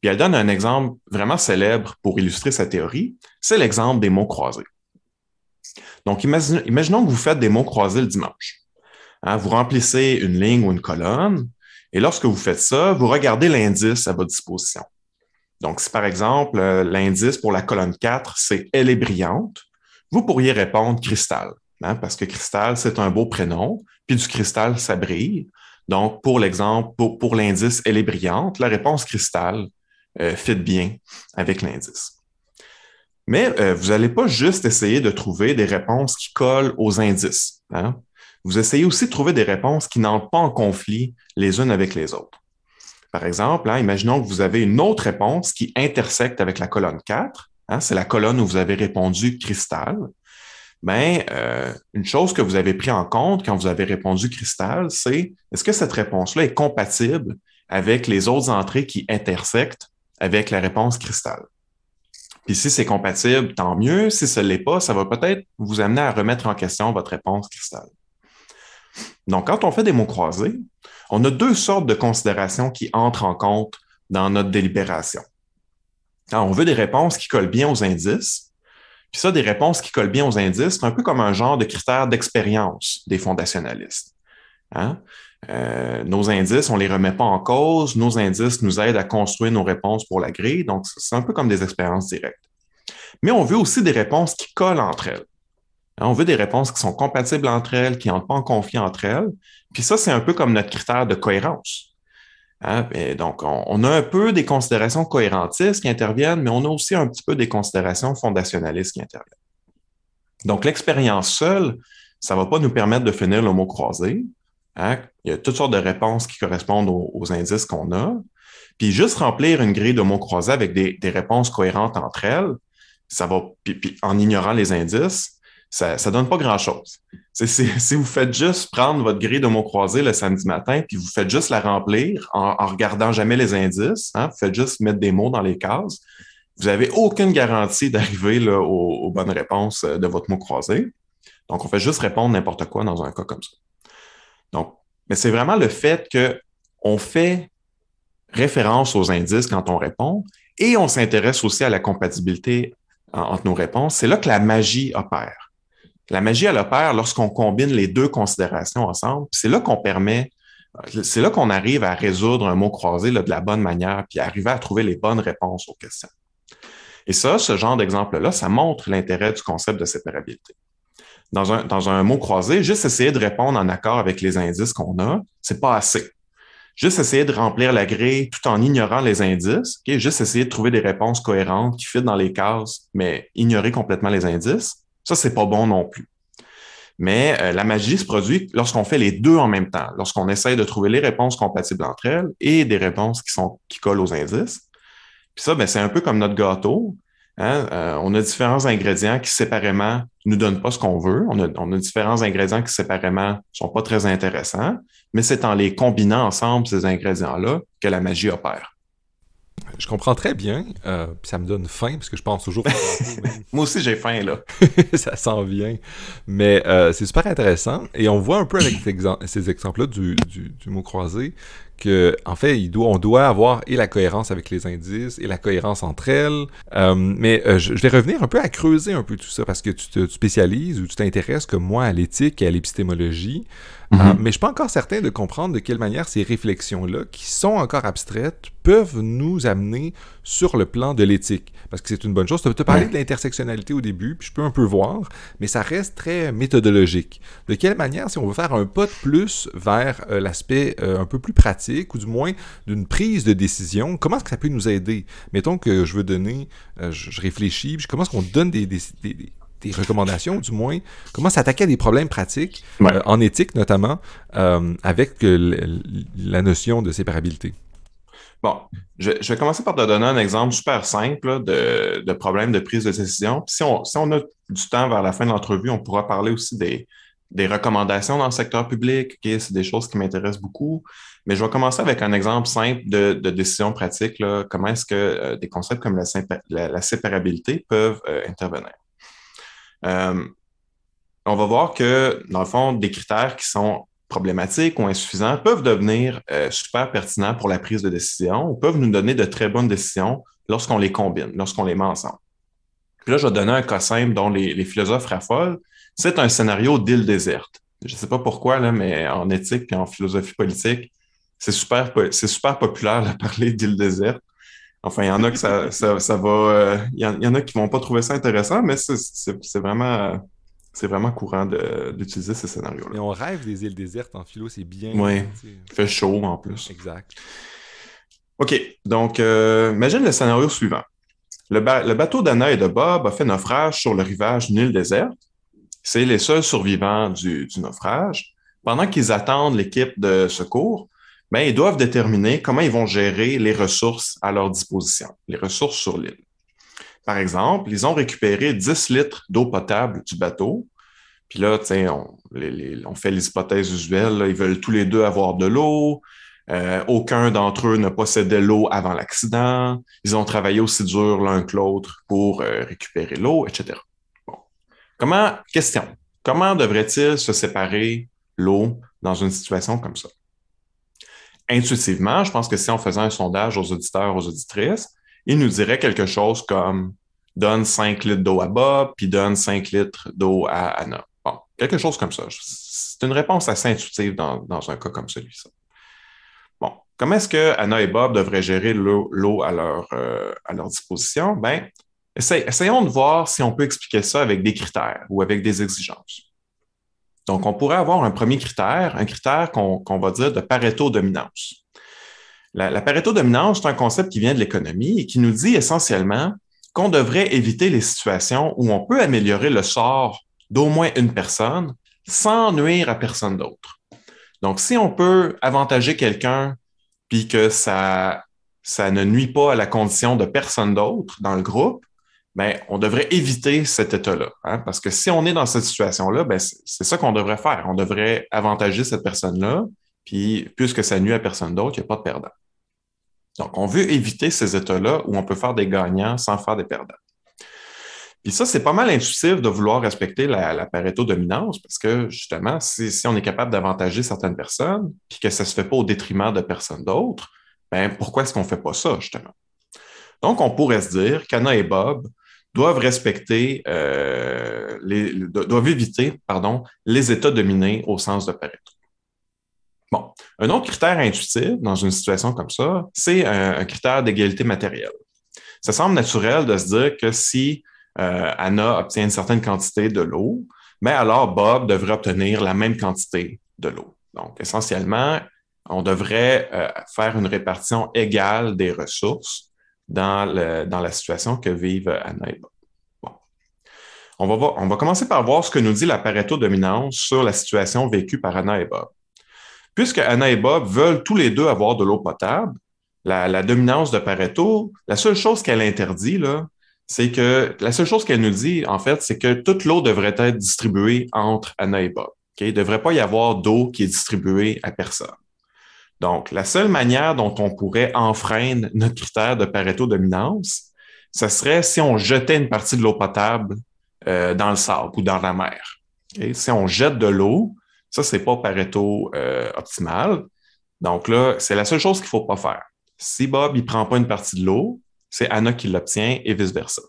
Puis elle donne un exemple vraiment célèbre pour illustrer sa théorie. C'est l'exemple des mots croisés. Donc, imaginons que vous faites des mots croisés le dimanche. Hein, vous remplissez une ligne ou une colonne, et lorsque vous faites ça, vous regardez l'indice à votre disposition. Donc, si par exemple, euh, l'indice pour la colonne 4, c'est Elle est brillante, vous pourriez répondre cristal, hein, parce que cristal, c'est un beau prénom, puis du cristal, ça brille. Donc, pour l'exemple, pour, l'indice Elle est brillante, la réponse cristal euh, fit bien avec l'indice. Mais euh, vous n'allez pas juste essayer de trouver des réponses qui collent aux indices. Hein. Vous essayez aussi de trouver des réponses qui n'entrent pas en conflit les unes avec les autres. Par exemple, hein, imaginons que vous avez une autre réponse qui intersecte avec la colonne 4. Hein, c'est la colonne où vous avez répondu cristal. Bien, euh, une chose que vous avez pris en compte quand vous avez répondu cristal, c'est est-ce que cette réponse-là est compatible avec les autres entrées qui intersectent avec la réponse cristal? Puis si c'est compatible, tant mieux. Si ce ne l'est pas, ça va peut-être vous amener à remettre en question votre réponse cristal. Donc, quand on fait des mots croisés, on a deux sortes de considérations qui entrent en compte dans notre délibération. on veut des réponses qui collent bien aux indices. Puis ça, des réponses qui collent bien aux indices, c'est un peu comme un genre de critère d'expérience des fondationalistes. Hein? Euh, nos indices, on ne les remet pas en cause. Nos indices nous aident à construire nos réponses pour la grille. Donc, c'est un peu comme des expériences directes. Mais on veut aussi des réponses qui collent entre elles. On veut des réponses qui sont compatibles entre elles, qui n'entrent pas en conflit entre elles. Puis ça, c'est un peu comme notre critère de cohérence. Hein, donc, on, a un peu des considérations cohérentistes qui interviennent, mais on a aussi un petit peu des considérations fondationalistes qui interviennent. Donc, l'expérience seule, ça ne va pas nous permettre de finir le mot croisé. Hein? Il y a toutes sortes de réponses qui correspondent aux, indices qu'on a. Puis juste remplir une grille de mots croisés avec des, réponses cohérentes entre elles, ça va, puis, en ignorant les indices, ça ne donne pas grand-chose. Si, vous faites juste prendre votre grille de mots croisés le samedi matin, puis vous faites juste la remplir en, en regardant jamais les indices, hein, vous faites juste mettre des mots dans les cases, vous n'avez aucune garantie d'arriver aux, aux bonnes réponses de votre mot croisé. Donc, on fait juste répondre n'importe quoi dans un cas comme ça. Donc, mais c'est vraiment le fait qu'on fait référence aux indices quand on répond et on s'intéresse aussi à la compatibilité entre nos réponses. C'est là que la magie opère. La magie, elle opère lorsqu'on combine les deux considérations ensemble. C'est là qu'on permet, c'est là qu'on arrive à résoudre un mot croisé de la bonne manière, puis arriver à trouver les bonnes réponses aux questions. Et ça, ce genre d'exemple-là, ça montre l'intérêt du concept de séparabilité dans un, dans un mot croisé, juste essayer de répondre en accord avec les indices qu'on a, c'est pas assez. Juste essayer de remplir la grille tout en ignorant les indices, juste essayer de trouver des réponses cohérentes qui fitent dans les cases, mais ignorer complètement les indices, ça, c'est pas bon non plus. Mais euh, la magie se produit lorsqu'on fait les deux en même temps, lorsqu'on essaye de trouver les réponses compatibles entre elles et des réponses qui, sont, qui collent aux indices. Puis ça, ben, c'est un peu comme notre gâteau. Hein, euh, on a différents ingrédients qui séparément nous donnent pas ce qu'on veut. On a, différents ingrédients qui séparément sont pas très intéressants, mais c'est en les combinant ensemble, ces ingrédients-là, que la magie opère. Je comprends très bien, euh, ça me donne faim, parce que je pense toujours... Moi aussi, j'ai faim, là. ça s'en vient. Mais euh, c'est super intéressant, et on voit un peu avec ces exemples-là du, du, mot croisé que en fait, il doit, on doit avoir et la cohérence avec les indices et la cohérence entre elles. Euh, mais euh, je, vais revenir un peu à creuser un peu tout ça parce que tu te spécialises ou tu t'intéresses comme moi à l'éthique et à l'épistémologie. Euh, mhm. mais je suis pas encore certain de comprendre de quelle manière ces réflexions-là, qui sont encore abstraites, peuvent nous amener sur le plan de l'éthique. Parce que c'est une bonne chose. Tu as parlé de l'intersectionnalité au début, puis je peux un peu voir, mais ça reste très méthodologique. De quelle manière, si on veut faire un pas de plus vers l'aspect un peu plus pratique, ou du moins d'une prise de décision, comment est-ce que ça peut nous aider? Mettons que je veux donner, euh, je, réfléchis, comment est-ce qu'on donne des, recommandations, du moins, comment s'attaquer à des problèmes pratiques, euh, en éthique notamment, euh, avec la notion de séparabilité? Bon, je, vais commencer par te donner un exemple super simple de, problème de prise de décision. si on, si on a du temps vers la fin de l'entrevue, on pourra parler aussi des, des recommandations dans le secteur public. c'est des choses qui m'intéressent beaucoup. Mais je vais commencer avec un exemple simple de, décision pratique. Comment est-ce que euh, des concepts comme la, séparabilité peuvent euh, intervenir? Euh, on va voir que, dans le fond, des critères qui sont problématiques ou insuffisants peuvent devenir super pertinents pour la prise de décision ou peuvent nous donner de très bonnes décisions lorsqu'on les combine, lorsqu'on les met ensemble. Là, je vais donner un cas simple dont les philosophes raffolent. C'est un scénario d'île déserte. Je ne sais pas pourquoi, là, mais en éthique et en philosophie politique, c'est super, c'est super populaire de parler d'île déserte. Enfin, il y en a que ça, ça, ça va. Euh, il y, en a qui vont pas trouver ça intéressant, mais c'est vraiment. C'est vraiment courant d'utiliser ces scénarios-là. Et on rêve des îles désertes en philo, c'est bien. Oui, fait chaud en plus. Exact. OK, donc euh, imagine le scénario suivant. Le, le bateau d'Anna et de Bob a fait naufrage sur le rivage d'une île déserte. C'est les seuls survivants du, naufrage. Pendant qu'ils attendent l'équipe de secours, ben, ils doivent déterminer comment ils vont gérer les ressources à leur disposition, les ressources sur l'île. Par exemple, ils ont récupéré 10 litres d'eau potable du bateau. Puis là, on, on fait les hypothèses usuelles. Ils veulent tous les deux avoir de l'eau. Euh, aucun d'entre eux ne possédait l'eau avant l'accident. Ils ont travaillé aussi dur l'un que l'autre pour euh, récupérer l'eau, etc. Comment, question, comment devrait-il se séparer l'eau dans une situation comme ça? intuitivement, je pense que si on faisait un sondage aux auditeurs, aux auditrices, ils nous diraient quelque chose comme donne 5 litres d'eau à Bob, puis donne 5 litres d'eau à Anna. Bon, quelque chose comme ça. C'est une réponse assez intuitive dans, un cas comme celui-ci. Bon, comment est-ce que Anna et Bob devraient gérer l'eau à, leur, euh, à leur disposition? Ben, essayons de voir si on peut expliquer ça avec des critères ou avec des exigences. Donc, on pourrait avoir un premier critère, un critère qu'on va dire de Pareto-dominance. La, la Pareto-dominance, c'est un concept qui vient de l'économie et qui nous dit essentiellement qu'on devrait éviter les situations où on peut améliorer le sort d'au moins une personne sans nuire à personne d'autre. Donc, si on peut avantager quelqu'un puis que ça, ça ne nuit pas à la condition de personne d'autre dans le groupe, ben, on devrait éviter cet état-là. Hein, parce que si on est dans cette situation-là, ben, c'est ça qu'on devrait faire. On devrait avantager cette personne-là, puis puisque ça nuit à personne d'autre, il n'y a pas de perdant. Donc, on veut éviter ces états-là où on peut faire des gagnants sans faire des perdants. Puis ça, c'est pas mal intuitif de vouloir respecter la, la Pareto-dominance parce que justement, si, on est capable d'avantager certaines personnes, puis que ça ne se fait pas au détriment de personne d'autre, ben pourquoi est-ce qu'on ne fait pas ça, justement? Donc, on pourrait se dire qu'Anna et Bob doivent respecter, euh, doivent éviter pardon, les états dominés au sens de Pareto. Bon, un autre critère intuitif dans une situation comme ça, c'est un, critère d'égalité matérielle. Ça semble naturel de se dire que si euh, Anna obtient une certaine quantité de l'eau, mais alors Bob devrait obtenir la même quantité de l'eau. Donc, essentiellement, on devrait euh, faire une répartition égale des ressources dans, la situation que vivent Anna et Bob. On va, commencer par voir ce que nous dit la Pareto-dominance sur la situation vécue par Anna et Bob. Puisque Anna et Bob veulent tous les deux avoir de l'eau potable, la, dominance de Pareto, la seule chose qu'elle interdit, c'est que la seule chose qu'elle nous dit, en fait, c'est que toute l'eau devrait être distribuée entre Anna et Bob. Il ne devrait pas y avoir d'eau qui est distribuée à personne. Donc, la seule manière dont on pourrait enfreindre notre critère de Pareto-dominance, ce serait si on jetait une partie de l'eau potable euh, dans le sable ou dans la mer. Si on jette de l'eau, ça, c'est pas Pareto euh, optimal. Donc là, c'est la seule chose qu'il faut pas faire. Si Bob, il prend pas une partie de l'eau, c'est Anna qui l'obtient et vice-versa.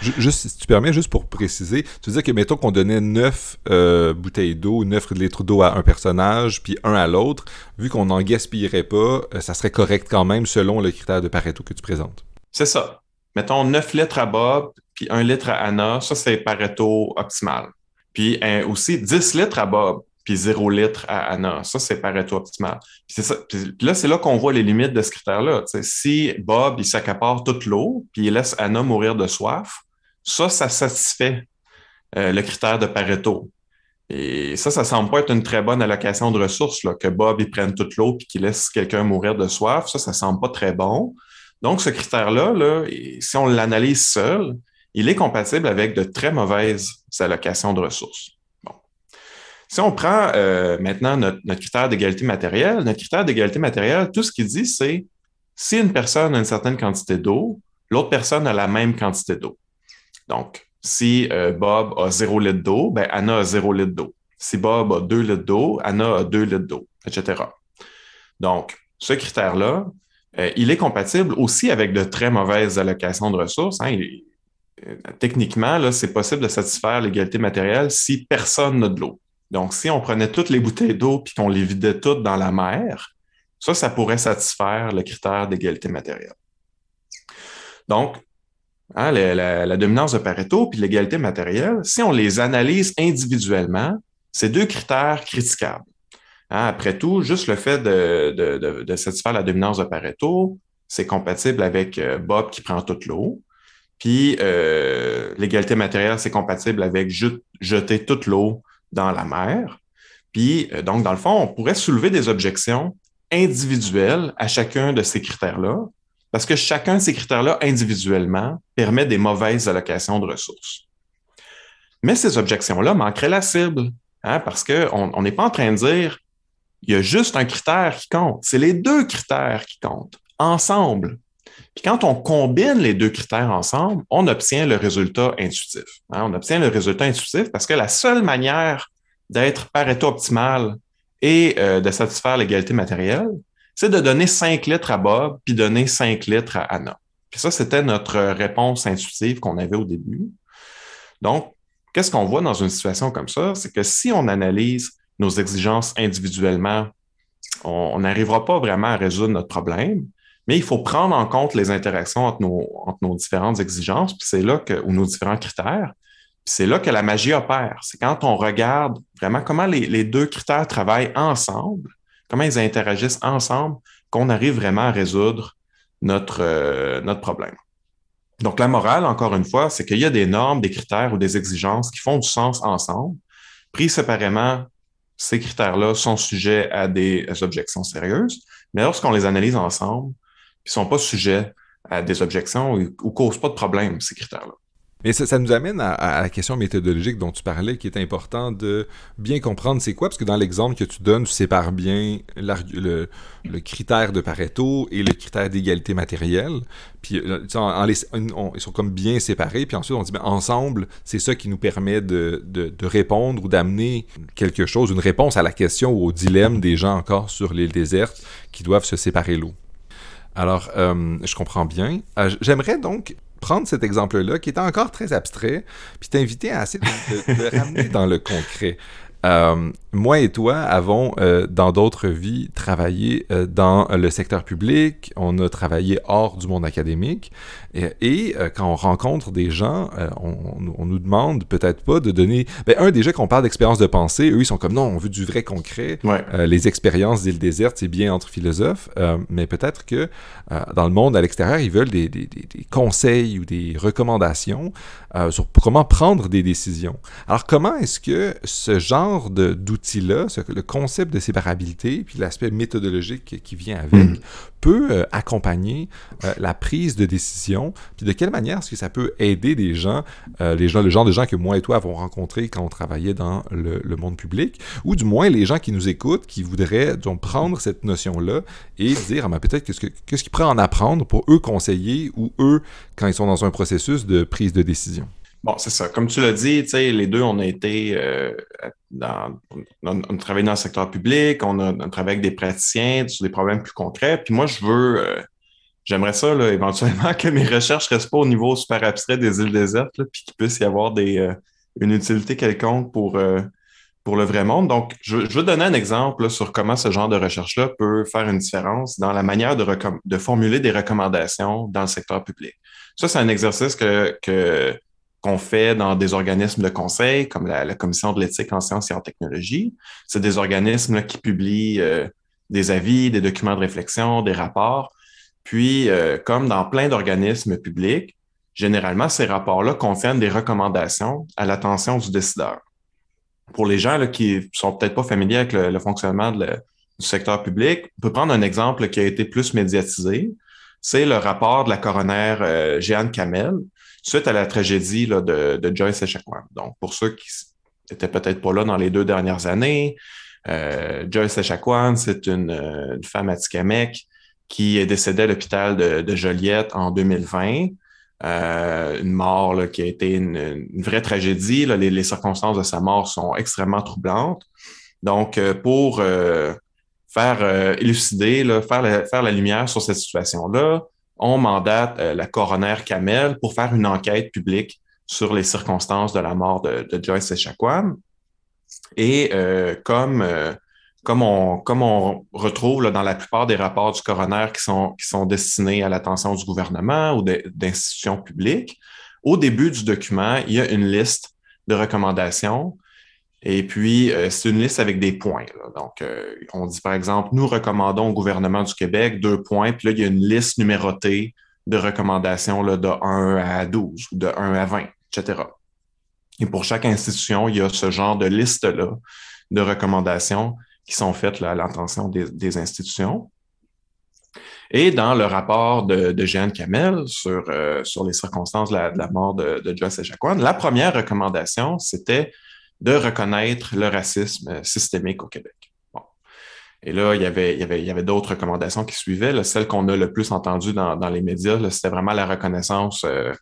Juste, si tu permets, juste pour préciser, tu disais que, mettons qu'on donnait 9 euh, bouteilles d'eau, 9 litres d'eau à un personnage, puis un à l'autre, vu qu'on n'en gaspillerait pas, euh, ça serait correct quand même selon le critère de Pareto que tu présentes. C'est ça. Mettons 9 litres à Bob, puis 1 litre à Anna, ça c'est Pareto optimal. Puis aussi 10 litres à Bob, puis 0 litre à Anna. Ça, c'est Pareto optimal. Puis, là, c'est là qu'on voit les limites de ce critère-là. Si Bob, il s'accapare toute l'eau, puis il laisse Anna mourir de soif, ça, ça satisfait euh, le critère de Pareto. Et ça, ça semble pas être une très bonne allocation de ressources, que Bob, il prenne toute l'eau puis qu'il laisse quelqu'un mourir de soif. Ça, ça semble pas très bon. Donc, ce critère-là, là, si on l'analyse seul, il est compatible avec de très mauvaises allocations de ressources. Si on prend euh, maintenant notre, critère d'égalité matérielle, notre critère d'égalité matérielle, tout ce qu'il dit, c'est si une personne a une certaine quantité d'eau, l'autre personne a la même quantité d'eau. Donc, si euh, Bob a zéro litre d'eau, ben Anna a zéro litre d'eau. Si Bob a 2 litres d'eau, Anna a 2 litres d'eau, etc. Donc, ce critère-là, euh, il est compatible aussi avec de très mauvaises allocations de ressources. Hein. Techniquement, c'est possible de satisfaire l'égalité matérielle si personne n'a de l'eau. Donc, si on prenait toutes les bouteilles d'eau puis qu'on les vidait toutes dans la mer, ça, ça pourrait satisfaire le critère d'égalité matérielle. Donc, hein, la, dominance de Pareto puis l'égalité matérielle, si on les analyse individuellement, c'est deux critères critiquables. Hein, après tout, juste le fait de, satisfaire la dominance de Pareto, c'est compatible avec euh, Bob qui prend toute l'eau. Puis euh, l'égalité matérielle, c'est compatible avec jeter toute l'eau dans la mer. Puis euh, donc, dans le fond, on pourrait soulever des objections individuelles à chacun de ces critères-là, parce que chacun de ces critères-là, individuellement, permet des mauvaises allocations de ressources. Mais ces objections-là manqueraient la cible, hein, parce qu'on n'est pas en train de dire il y a juste un critère qui compte. C'est les deux critères qui comptent ensemble. Puis quand on combine les deux critères ensemble, on obtient le résultat intuitif. Hein. On obtient le résultat intuitif parce que la seule manière d'être Pareto optimal et euh, de satisfaire l'égalité matérielle, c'est de donner 5 litres à Bob puis donner 5 litres à Anna. Puis ça, c'était notre réponse intuitive qu'on avait au début. Donc, qu'est-ce qu'on voit dans une situation comme ça? C'est que si on analyse nos exigences individuellement, on n'arrivera pas vraiment à résoudre notre problème, mais il faut prendre en compte les interactions entre nos, différentes exigences, puis c'est là que, ou nos différents critères, puis c'est là que la magie opère. C'est quand on regarde vraiment comment les, deux critères travaillent ensemble, comment ils interagissent ensemble, qu'on arrive vraiment à résoudre notre, euh, notre problème. Donc, la morale, encore une fois, c'est qu'il y a des normes, des critères ou des exigences qui font du sens ensemble. Pris séparément, ces critères-là sont sujets à des objections sérieuses, mais lorsqu'on les analyse ensemble, ne sont pas sujets à des objections ou causent pas de problème, ces critères-là. Mais ça, nous amène à, la question méthodologique dont tu parlais, qui est important de bien comprendre c'est quoi, parce que dans l'exemple que tu donnes, tu sépares bien le, critère de Pareto et le critère d'égalité matérielle. Puis euh, ils sont comme bien séparés, puis ensuite on dit ben, ensemble, c'est ça qui nous permet de, répondre ou d'amener quelque chose, une réponse à la question ou au dilemme des gens encore sur l'île déserte qui doivent se séparer l'eau. Alors, euh, je comprends bien. Euh, j'aimerais donc prendre cet exemple-là, qui est encore très abstrait, puis t'inviter à essayer de, ramener dans le concret. Euh, moi et toi avons, euh, dans d'autres vies, travaillé euh, dans le secteur public, on a travaillé hors du monde académique, et, quand on rencontre des gens, on, nous demande peut-être pas de donner... Ben, un, déjà qu'on parle d'expérience de pensée, eux, ils sont comme, non, on veut du vrai concret. les expériences d'île déserte, c'est bien entre philosophes, mais peut-être que dans le monde à l'extérieur, ils veulent des, des, des, conseils ou des recommandations sur comment prendre des décisions. Alors, comment est-ce que ce genre le concept de séparabilité, puis l'aspect méthodologique qui vient avec, mm. peut euh, accompagner euh, la prise de décision, puis de quelle manière est-ce que ça peut aider des gens, euh, les gens, le genre de gens que moi et toi avons rencontrés quand on travaillait dans le, monde public, ou du moins les gens qui nous écoutent, qui voudraient donc prendre cette notion-là et dire, ah, ben, peut-être qu'est-ce qu'ils pourraient en apprendre pour eux conseiller ou eux quand ils sont dans un processus de prise de décision? Bon, c'est ça. Comme tu l'as dit, les deux, on a été euh, dans. On, travaillé dans le secteur public, on a, travaillé avec des praticiens sur des problèmes plus concrets. Puis moi, je veux. Euh, j'aimerais ça, là, éventuellement, que mes recherches ne restent pas au niveau super abstrait des îles désertes, là, puis qu'il puisse y avoir des, euh, une utilité quelconque pour, pour le vrai monde. Donc, je, je veux donner un exemple sur comment ce genre de recherche-là peut faire une différence dans la manière de, de formuler des recommandations dans le secteur public. Ça, c'est un exercice que, que qu'on fait dans des organismes de conseil comme la, Commission de l'éthique en sciences et en technologie. C'est des organismes qui publient euh, des avis, des documents de réflexion, des rapports. Puis, euh, comme dans plein d'organismes publics, généralement, ces rapports-là contiennent des recommandations à l'attention du décideur. Pour les gens qui sont peut-être pas familiers avec le, fonctionnement du secteur public, on peut prendre un exemple qui a été plus médiatisé. C'est le rapport de la coroner euh, Jeanne Kamel, suite à la tragédie là, de, de, Joyce Echaquan. Donc, pour ceux qui n'étaient peut-être pas là dans les deux dernières années, euh, Joyce Echaquan, c'est une, euh, une, femme à qui est décédée à l'hôpital de, de, Joliette en 2020. une mort qui a été une, vraie tragédie. Les, circonstances de sa mort sont extrêmement troublantes. Donc, pour faire élucider, faire, la, faire la lumière sur cette situation-là, on mandate la coroner Kamel pour faire une enquête publique sur les circonstances de la mort de, Joyce Echaquan. Et euh, comme, euh, comme, on, retrouve dans la plupart des rapports du coroner qui sont, qui sont destinés à l'attention du gouvernement ou d'institutions publiques, au début du document, il y a une liste de recommandations. Et puis, euh, c'est une liste avec des points. Donc, on dit par exemple, nous recommandons au gouvernement du Québec deux points, puis là, il y a une liste numérotée de recommandations de 1 à 12 ou de 1 à 20 etc. Et pour chaque institution, il y a ce genre de liste-là de recommandations qui sont faites à l'intention des, institutions. Et dans le rapport de, Jeanne Kamel sur, euh, sur les circonstances de la, mort de, de Joyce la première recommandation, c'était de reconnaître le racisme systémique au Québec. Et là, il y avait, d'autres recommandations qui suivaient. celle qu'on a le plus entendue dans, les médias, c'était vraiment la reconnaissance euh,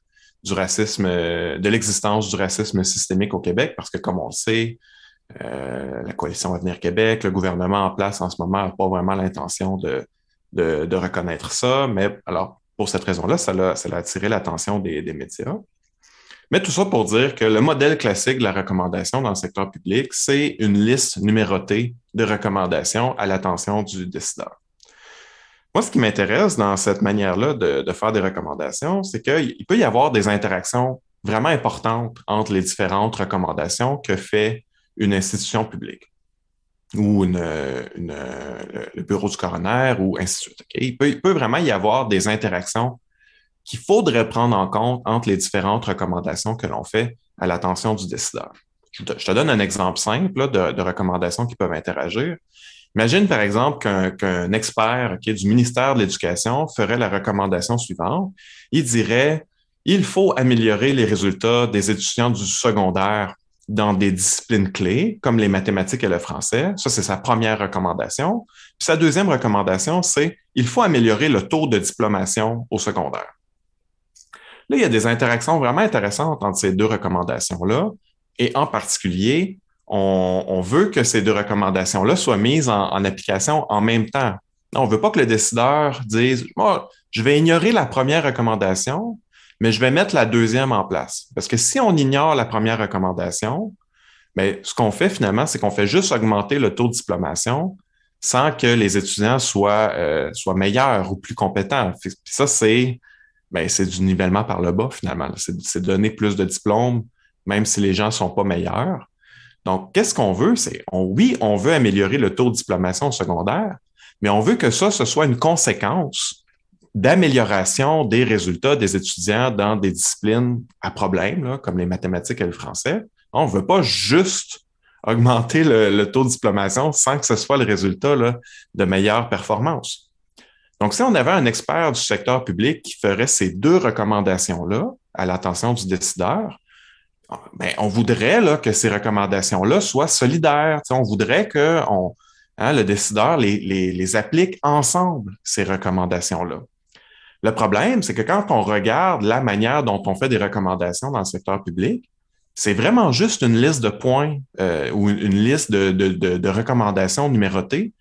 du racisme, euh, de l'existence du racisme systémique au Québec, parce que comme on le sait, euh, la coalition Avenir Québec, le gouvernement en place en ce moment n'a pas vraiment l'intention de, de, reconnaître ça, mais alors pour cette raison-là, ça a, attiré l'attention des médias. Mais tout ça pour dire que le modèle classique de la recommandation dans le secteur public, c'est une liste numérotée de recommandations à l'attention du décideur. Moi, ce qui m'intéresse dans cette manière-là de, faire des recommandations, c'est qu'il peut y avoir des interactions vraiment importantes entre les différentes recommandations que fait une institution publique ou le bureau du coroner ou ainsi de suite. Il, peut, vraiment y avoir des interactions qu'il faudrait prendre en compte entre les différentes recommandations que l'on fait à l'attention du décideur. Je te, donne un exemple simple de, recommandations qui peuvent interagir. Imagine par exemple qu'un expert est du ministère de l'Éducation ferait la recommandation suivante. Il dirait, il faut améliorer les résultats des étudiants du secondaire dans des disciplines clés, comme les mathématiques et le français. Ça, c'est sa première recommandation. Puis sa deuxième recommandation, c'est il faut améliorer le taux de diplomation au secondaire. Là, il y a des interactions vraiment intéressantes entre ces deux recommandations-là, et en particulier, on, veut que ces deux recommandations-là soient mises en, application en même temps. On ne veut pas que le décideur dise je vais ignorer la première recommandation, mais je vais mettre la deuxième en place. Parce que si on ignore la première recommandation, ben, ce qu'on fait finalement, c'est qu'on fait juste augmenter le taux de diplomation sans que les étudiants soient, euh, soient meilleurs ou plus compétents. Puis ça, c'est ben, c'est du nivellement par le bas finalement. C'est donner plus de diplômes, même si les gens ne sont pas meilleurs. Donc, qu'est-ce qu'on veut? C'est, oui, on veut améliorer le taux de diplomation secondaire, mais on veut que ça, ce soit une conséquence d'amélioration des résultats des étudiants dans des disciplines à problème, comme les mathématiques et le français. On ne veut pas juste augmenter le, taux de diplomation sans que ce soit le résultat de meilleures performances. Donc, si on avait un expert du secteur public qui ferait ces deux recommandations-là à l'attention du décideur, ben, on voudrait là, que ces recommandations-là soient solidaires. on voudrait que hein, le décideur les, applique ensemble, ces recommandations-là. Le problème, c'est que quand on regarde la manière dont on fait des recommandations dans le secteur public, c'est vraiment juste une liste de points euh, ou une liste de recommandations numérotées.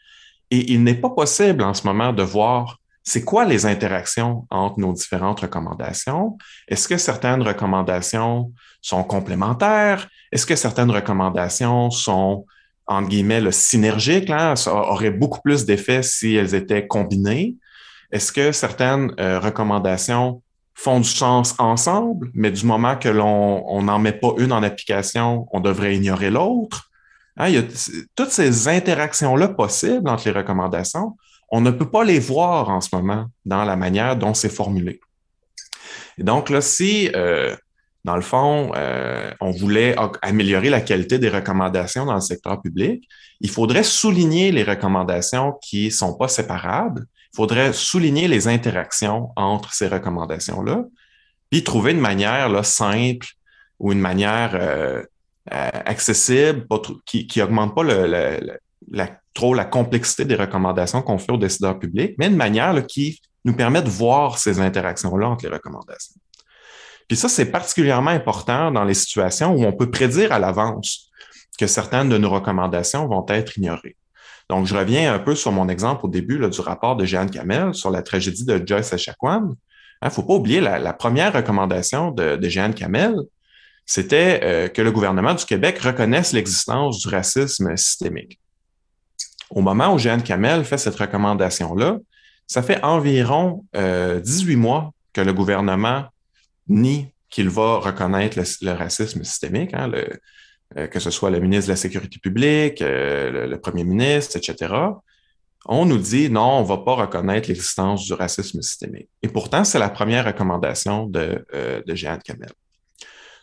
Et il n'est pas possible en ce moment de voir c'est quoi les interactions entre nos différentes recommandations? Est-ce que certaines recommandations sont complémentaires? Est-ce que certaines recommandations sont, entre guillemets, le synergiques, là, ça aurait beaucoup plus d'effet si elles étaient combinées? Est-ce que certaines euh, recommandations font du sens ensemble, mais du moment que l'on n'en met pas une en application, on devrait ignorer l'autre? Hein, il y a toutes ces interactions-là possibles entre les recommandations on ne peut pas les voir en ce moment dans la manière dont c'est formulé. Et donc là, si, euh, dans le fond, euh, on voulait améliorer la qualité des recommandations dans le secteur public, il faudrait souligner les recommandations qui ne sont pas séparables. Il faudrait souligner les interactions entre ces recommandations-là, puis trouver une manière simple ou une manière euh, accessible, qui n'augmente pas trop la complexité des recommandations qu'on fait aux décideurs publics, mais une manière qui nous permet de voir ces interactions-là entre les recommandations. Puis ça, c'est particulièrement important dans les situations où on peut prédire à l'avance que certaines de nos recommandations vont être ignorées. Donc, je reviens un peu sur mon exemple au début du rapport de Jeanne Kamel sur la tragédie de Joyce Echaquan. Il ne faut pas oublier la, première recommandation de, de Jeanne Kamel, c'était euh, que le gouvernement du Québec reconnaisse l'existence du racisme systémique. Au moment où Jeanne Kamel fait cette recommandation-là, ça fait environ 18 euh, mois que le gouvernement nie qu'il va reconnaître le, racisme systémique, hein, euh, que ce soit le ministre de la Sécurité publique, le, premier ministre, etc. On nous dit non, on ne va pas reconnaître l'existence du racisme systémique. Et pourtant, c'est la première recommandation de, de Jeanne Kamel.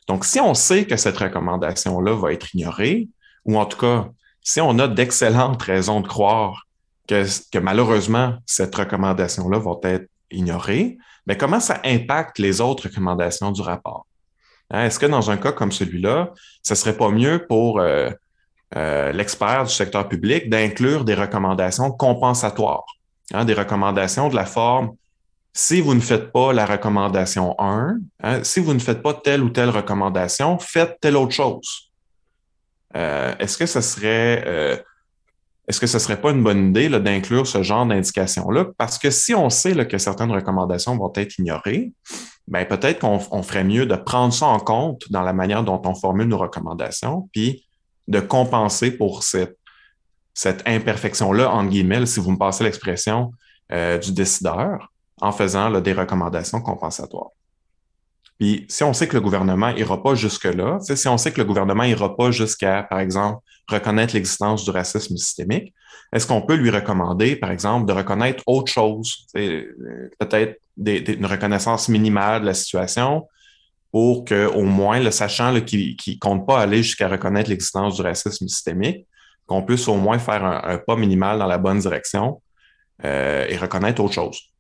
Donc, si on sait que cette recommandation-là va être ignorée, ou en tout cas, si on a d'excellentes raisons de croire que, malheureusement, cette recommandation-là va être ignorée, mais comment ça impacte les autres recommandations du rapport? Hein, est-ce que dans un cas comme celui-là, ce serait pas mieux pour euh, euh, l'expert du secteur public d'inclure des recommandations compensatoires, hein, des recommandations de la forme si vous ne faites pas la recommandation 1, hein, si vous ne faites pas telle ou telle recommandation, faites telle autre chose. Euh, est-ce que ce serait euh, est-ce que ce serait pas une bonne idée d'inclure ce genre d'indication-là? Parce que si on sait que certaines recommandations vont être ignorées, ben peut-être qu'on ferait mieux de prendre ça en compte dans la manière dont on formule nos recommandations, puis de compenser pour cette, imperfection-là, entre guillemets, si vous me passez l'expression euh, du décideur, en faisant des recommandations compensatoires. Puis si on sait que le gouvernement ira pas jusque-là, si on sait que le gouvernement ira pas jusqu'à, par exemple, reconnaître l'existence du racisme systémique, est-ce qu'on peut lui recommander, par exemple, de reconnaître autre chose, peut-être une reconnaissance minimale de la situation pour qu'au moins, le sachant qui ne compte pas aller jusqu'à reconnaître l'existence du racisme systémique, qu'on puisse au moins faire un, pas minimal dans la bonne direction euh, et reconnaître autre chose?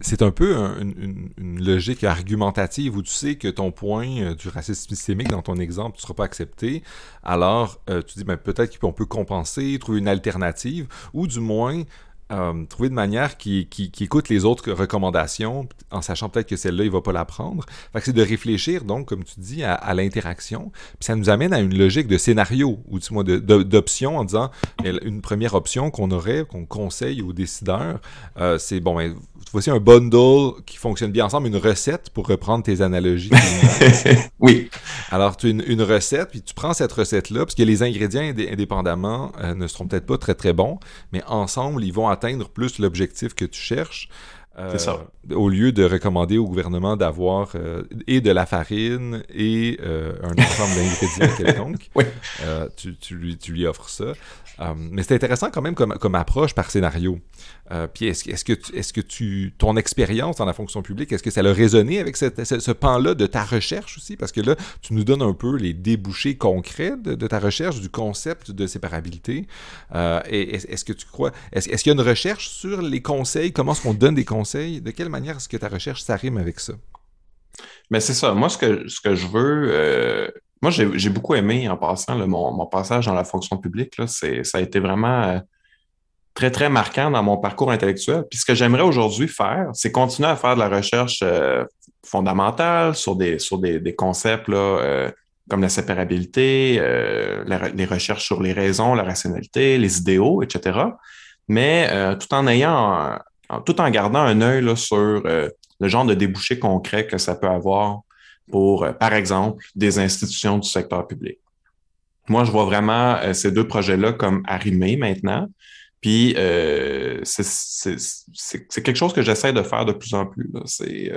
C'est un peu une, logique argumentative où tu sais que ton point euh, du racisme systémique dans ton exemple ne sera pas accepté. Alors, euh, tu dis ben, peut-être qu'on peut compenser, trouver une alternative, ou du moins euh, trouver une manière qui, qui, écoute les autres recommandations en sachant peut-être que celle-là, il ne va pas la prendre. Fait que c'est de réfléchir, donc, comme tu dis, à, l'interaction. Puis ça nous amène à une logique de scénario ou du moins d'options en disant une première option qu'on aurait, qu'on conseille aux décideurs, euh, c'est bon, ben, voici un bundle qui fonctionne bien ensemble, une recette pour reprendre tes analogies. oui. Alors, tu as une, recette, puis tu prends cette recette-là, parce que les ingrédients indépendamment euh, ne seront peut-être pas très très bons, mais ensemble, ils vont atteindre plus l'objectif que tu cherches. Euh, au lieu de recommander au gouvernement d'avoir euh, et de la farine et euh, un ensemble d'ingrédients quelconque, tu, tu, lui, tu lui offres ça. Euh, mais c'est intéressant quand même comme, approche par scénario. Euh, puis est-ce, est que, est-ce que tu, ton expérience dans la fonction publique, est-ce que ça a résonné avec ce, pan-là de ta recherche aussi? Parce que là, tu nous donnes un peu les débouchés concrets de, ta recherche, du concept de séparabilité. Euh, est-ce que tu crois, est-ce, qu'il y a une recherche sur les conseils? Comment est-ce qu'on donne des conseils? De quelle manière est-ce que ta recherche s'arrime avec ça? Mais c'est ça. Moi, ce que, ce que je veux, moi, j'ai beaucoup aimé en passant mon, passage dans la fonction publique. Là, ça a été vraiment euh, très, très marquant dans mon parcours intellectuel. Puis ce que j'aimerais aujourd'hui faire, c'est continuer à faire de la recherche euh, fondamentale sur des, sur des, concepts là, euh, comme la séparabilité, les recherches sur les raisons, la rationalité, les idéaux, etc. Mais tout en ayant, tout en gardant un œil sur le genre de débouchés concrets que ça peut avoir pour, euh, par exemple, des institutions du secteur public. Moi, je vois vraiment euh, ces deux projets-là comme arrimés maintenant. Puis, euh, c'est quelque chose que j'essaie de faire de plus en plus. C'est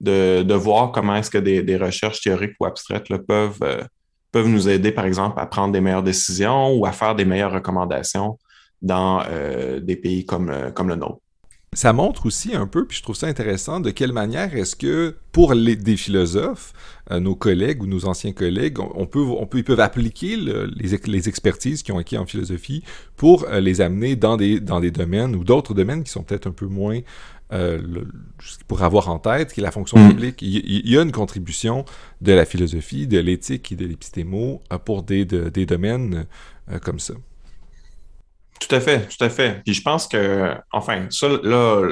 de, de, voir comment est-ce que des, des, recherches théoriques ou abstraites là, peuvent, peuvent nous aider, par exemple, à prendre des meilleures décisions ou à faire des meilleures recommandations dans des pays comme, comme le nôtre. Ça montre aussi un peu, puis je trouve ça intéressant, de quelle manière est-ce que pour les, des philosophes, euh, nos collègues ou nos anciens collègues, on, peut, on peut, ils peuvent appliquer les, les, expertises qu'ils ont acquis en philosophie pour euh, les amener dans des, dans des domaines ou d'autres domaines qui sont peut-être un peu moins euh, pour avoir en tête, qui est la fonction mm. publique. Il, y a une contribution de la philosophie, de l'éthique et de l'épistémo pour des, des domaines comme ça. Tout à fait, tout à fait. Puis je pense que, enfin, ça, là,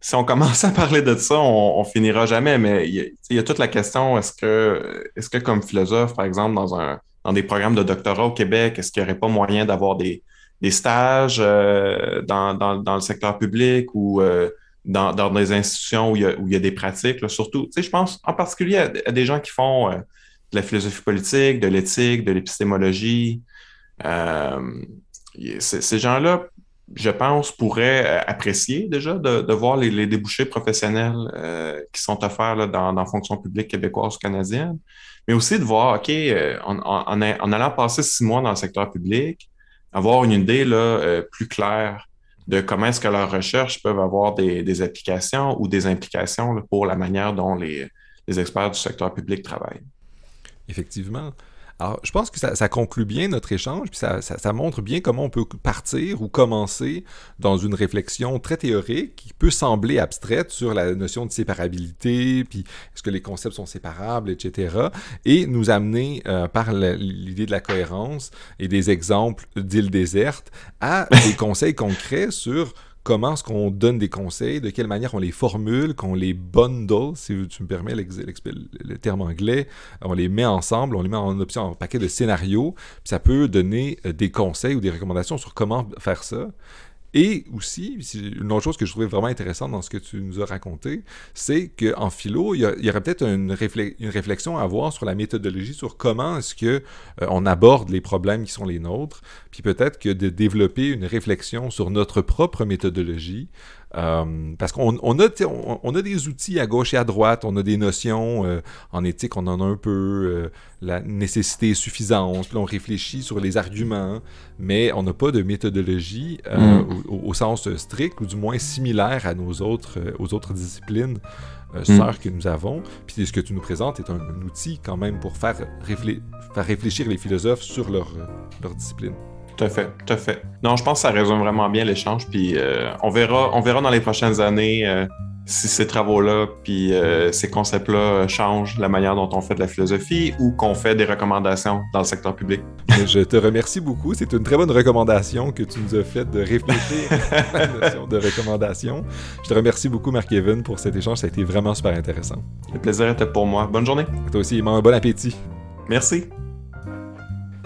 si on commence à parler de ça, on, finira jamais, mais il y, a, toute la question, est-ce que, est-ce que comme philosophe, par exemple, dans, un, dans des programmes de doctorat au Québec, est-ce qu'il n'y aurait pas moyen d'avoir des, des stages euh, dans, dans, dans, le secteur public ou euh, dans, dans, des institutions où il y a, où il y a des pratiques? Là, surtout, tu sais, je pense en particulier à, des gens qui font euh, de la philosophie politique, de l'éthique, de l'épistémologie. Ces gens-là je pense, pourrait euh, apprécier déjà de, voir les, débouchés professionnels euh, qui sont offerts dans, la fonction publique québécoise ou canadienne, mais aussi de voir, OK, euh, en, allant passer six mois dans le secteur public, avoir une idée là, plus claire de comment est-ce que leurs recherches peuvent avoir des, applications ou des implications pour la manière dont les experts du secteur public travaillent. Effectivement. Alors, je pense que ça, conclut bien notre échange, puis ça, montre bien comment on peut partir ou commencer dans une réflexion très théorique qui peut sembler abstraite sur la notion de séparabilité, puis est-ce que les concepts sont séparables, etc., et nous amener euh, par l'idée de la cohérence et des exemples d'îles désertes à des conseils concrets sur comment est-ce qu'on donne des conseils, de quelle manière on les formule, qu'on les bundle, si tu me permets le terme anglais, on les met ensemble, on les met en option, en paquet de scénarios, puis ça peut donner euh, des conseils ou des recommandations sur comment faire ça. Et aussi, une autre chose que je trouvais vraiment intéressante dans ce que tu nous as raconté, c'est qu'en philo, il y, aurait peut-être une, réflexion à avoir sur la méthodologie, sur comment est-ce que euh, on aborde les problèmes qui sont les nôtres, puis peut-être que de développer une réflexion sur notre propre méthodologie, euh, parce qu'on on a, on, a des outils à gauche et à droite, on a des notions euh, en éthique, on en a un peu, euh, la nécessité et suffisance, puis on réfléchit sur les arguments, mais on n'a pas de méthodologie mm. au, sens strict, ou du moins similaire à nos autres, aux autres disciplines. Mm. sœurs que nous avons, puis ce que tu nous présentes est un, outil quand même pour faire, faire réfléchir les philosophes sur leur, leur discipline. Tout à fait, tout à fait. Non, je pense que ça résume vraiment bien l'échange. Puis euh, on verra, on verra dans les prochaines années euh, si ces travaux-là, puis euh, ces concepts-là changent la manière dont on fait de la philosophie ou qu'on fait des recommandations dans le secteur public. Je te remercie beaucoup. C'est une très bonne recommandation que tu nous as faite de réfléchir à la notion de recommandation. Je te remercie beaucoup, Marc-Evan, pour cet échange. Ça a été vraiment super intéressant. Le plaisir était pour moi. Bonne journée. toi aussi, un bon appétit. Merci.